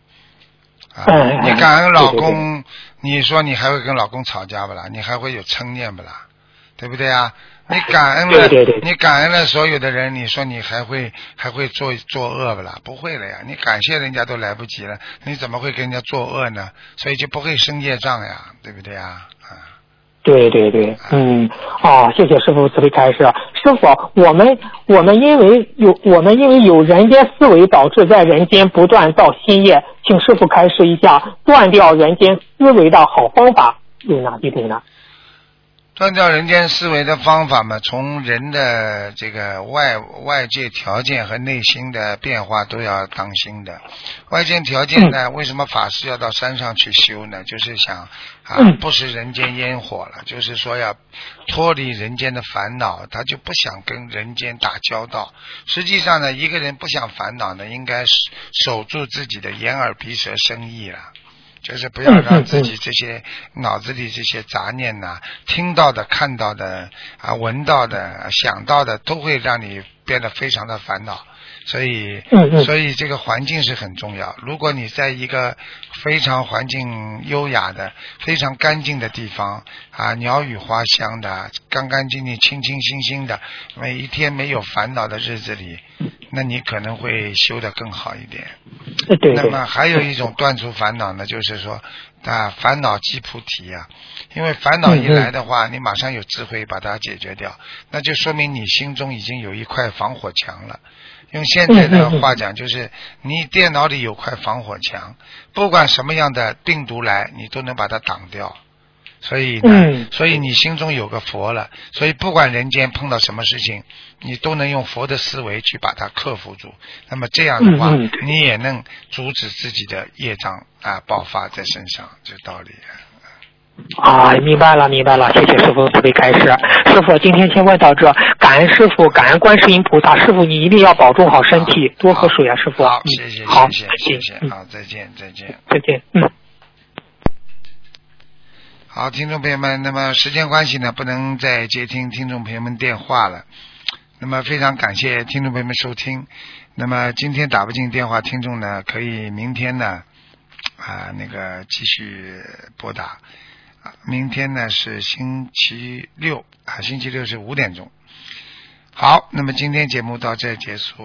S2: 啊，你感恩老公，你说你还会跟老公吵架不啦？你还会有嗔念不啦？对不对啊？你感恩了，你感恩了所有的人，你说你还会还会做作恶不啦？不会了呀！你感谢人家都来不及了，你怎么会跟人家作恶呢？所以就不会生业障呀，对不对呀？啊，
S9: 对对对，嗯，哦，谢谢师傅慈悲开示。师傅，我们我们因为有我们因为有人间思维，导致在人间不断造新业，请师傅开示一下断掉人间思维的好方法有哪几种呢？
S2: 断掉人间思维的方法嘛，从人的这个外外界条件和内心的变化都要当心的。外界条件呢，为什么法师要到山上去修呢？就是想啊，不食人间烟火了，就是说要脱离人间的烦恼，他就不想跟人间打交道。实际上呢，一个人不想烦恼呢，应该守住自己的眼耳鼻舌身意了。就是不要让自己这些脑子里这些杂念呐，听到的、看到的啊、闻到的、想到的，都会让你变得非常的烦恼。所以，所以这个环境是很重要。如果你在一个非常环境优雅的、非常干净的地方啊，鸟语花香的、干干净净、清清新新的，每一天没有烦恼的日子里，那你可能会修得更好一点。那么还有一种断除烦恼呢，就是说啊，烦恼即菩提呀。因为烦恼一来的话，你马上有智慧把它解决掉，那就说明你心中已经有一块防火墙了。用现在的话讲，就是你电脑里有块防火墙，不管什么样的病毒来，你都能把它挡掉。所以呢，所以你心中有个佛了，所以不管人间碰到什么事情，你都能用佛的思维去把它克服住。那么这样的话，你也能阻止自己的业障啊爆发在身上，这道理。
S9: 啊，明白了，明白了，谢谢师傅慈悲开示。师傅，今天先问到这，感恩师傅，感恩观世音菩萨。师傅，你一定要保重好身体，多喝水啊，师傅。
S2: 好，谢谢，
S9: 好，
S2: 谢谢，谢谢，好，再见，再见，
S9: 再见，嗯。
S2: 好，听众朋友们，那么时间关系呢，不能再接听听众朋友们电话了。那么非常感谢听众朋友们收听。那么今天打不进电话，听众呢可以明天呢啊那个继续拨打。明天呢是星期六啊，星期六是五点钟。好，那么今天节目到这结束。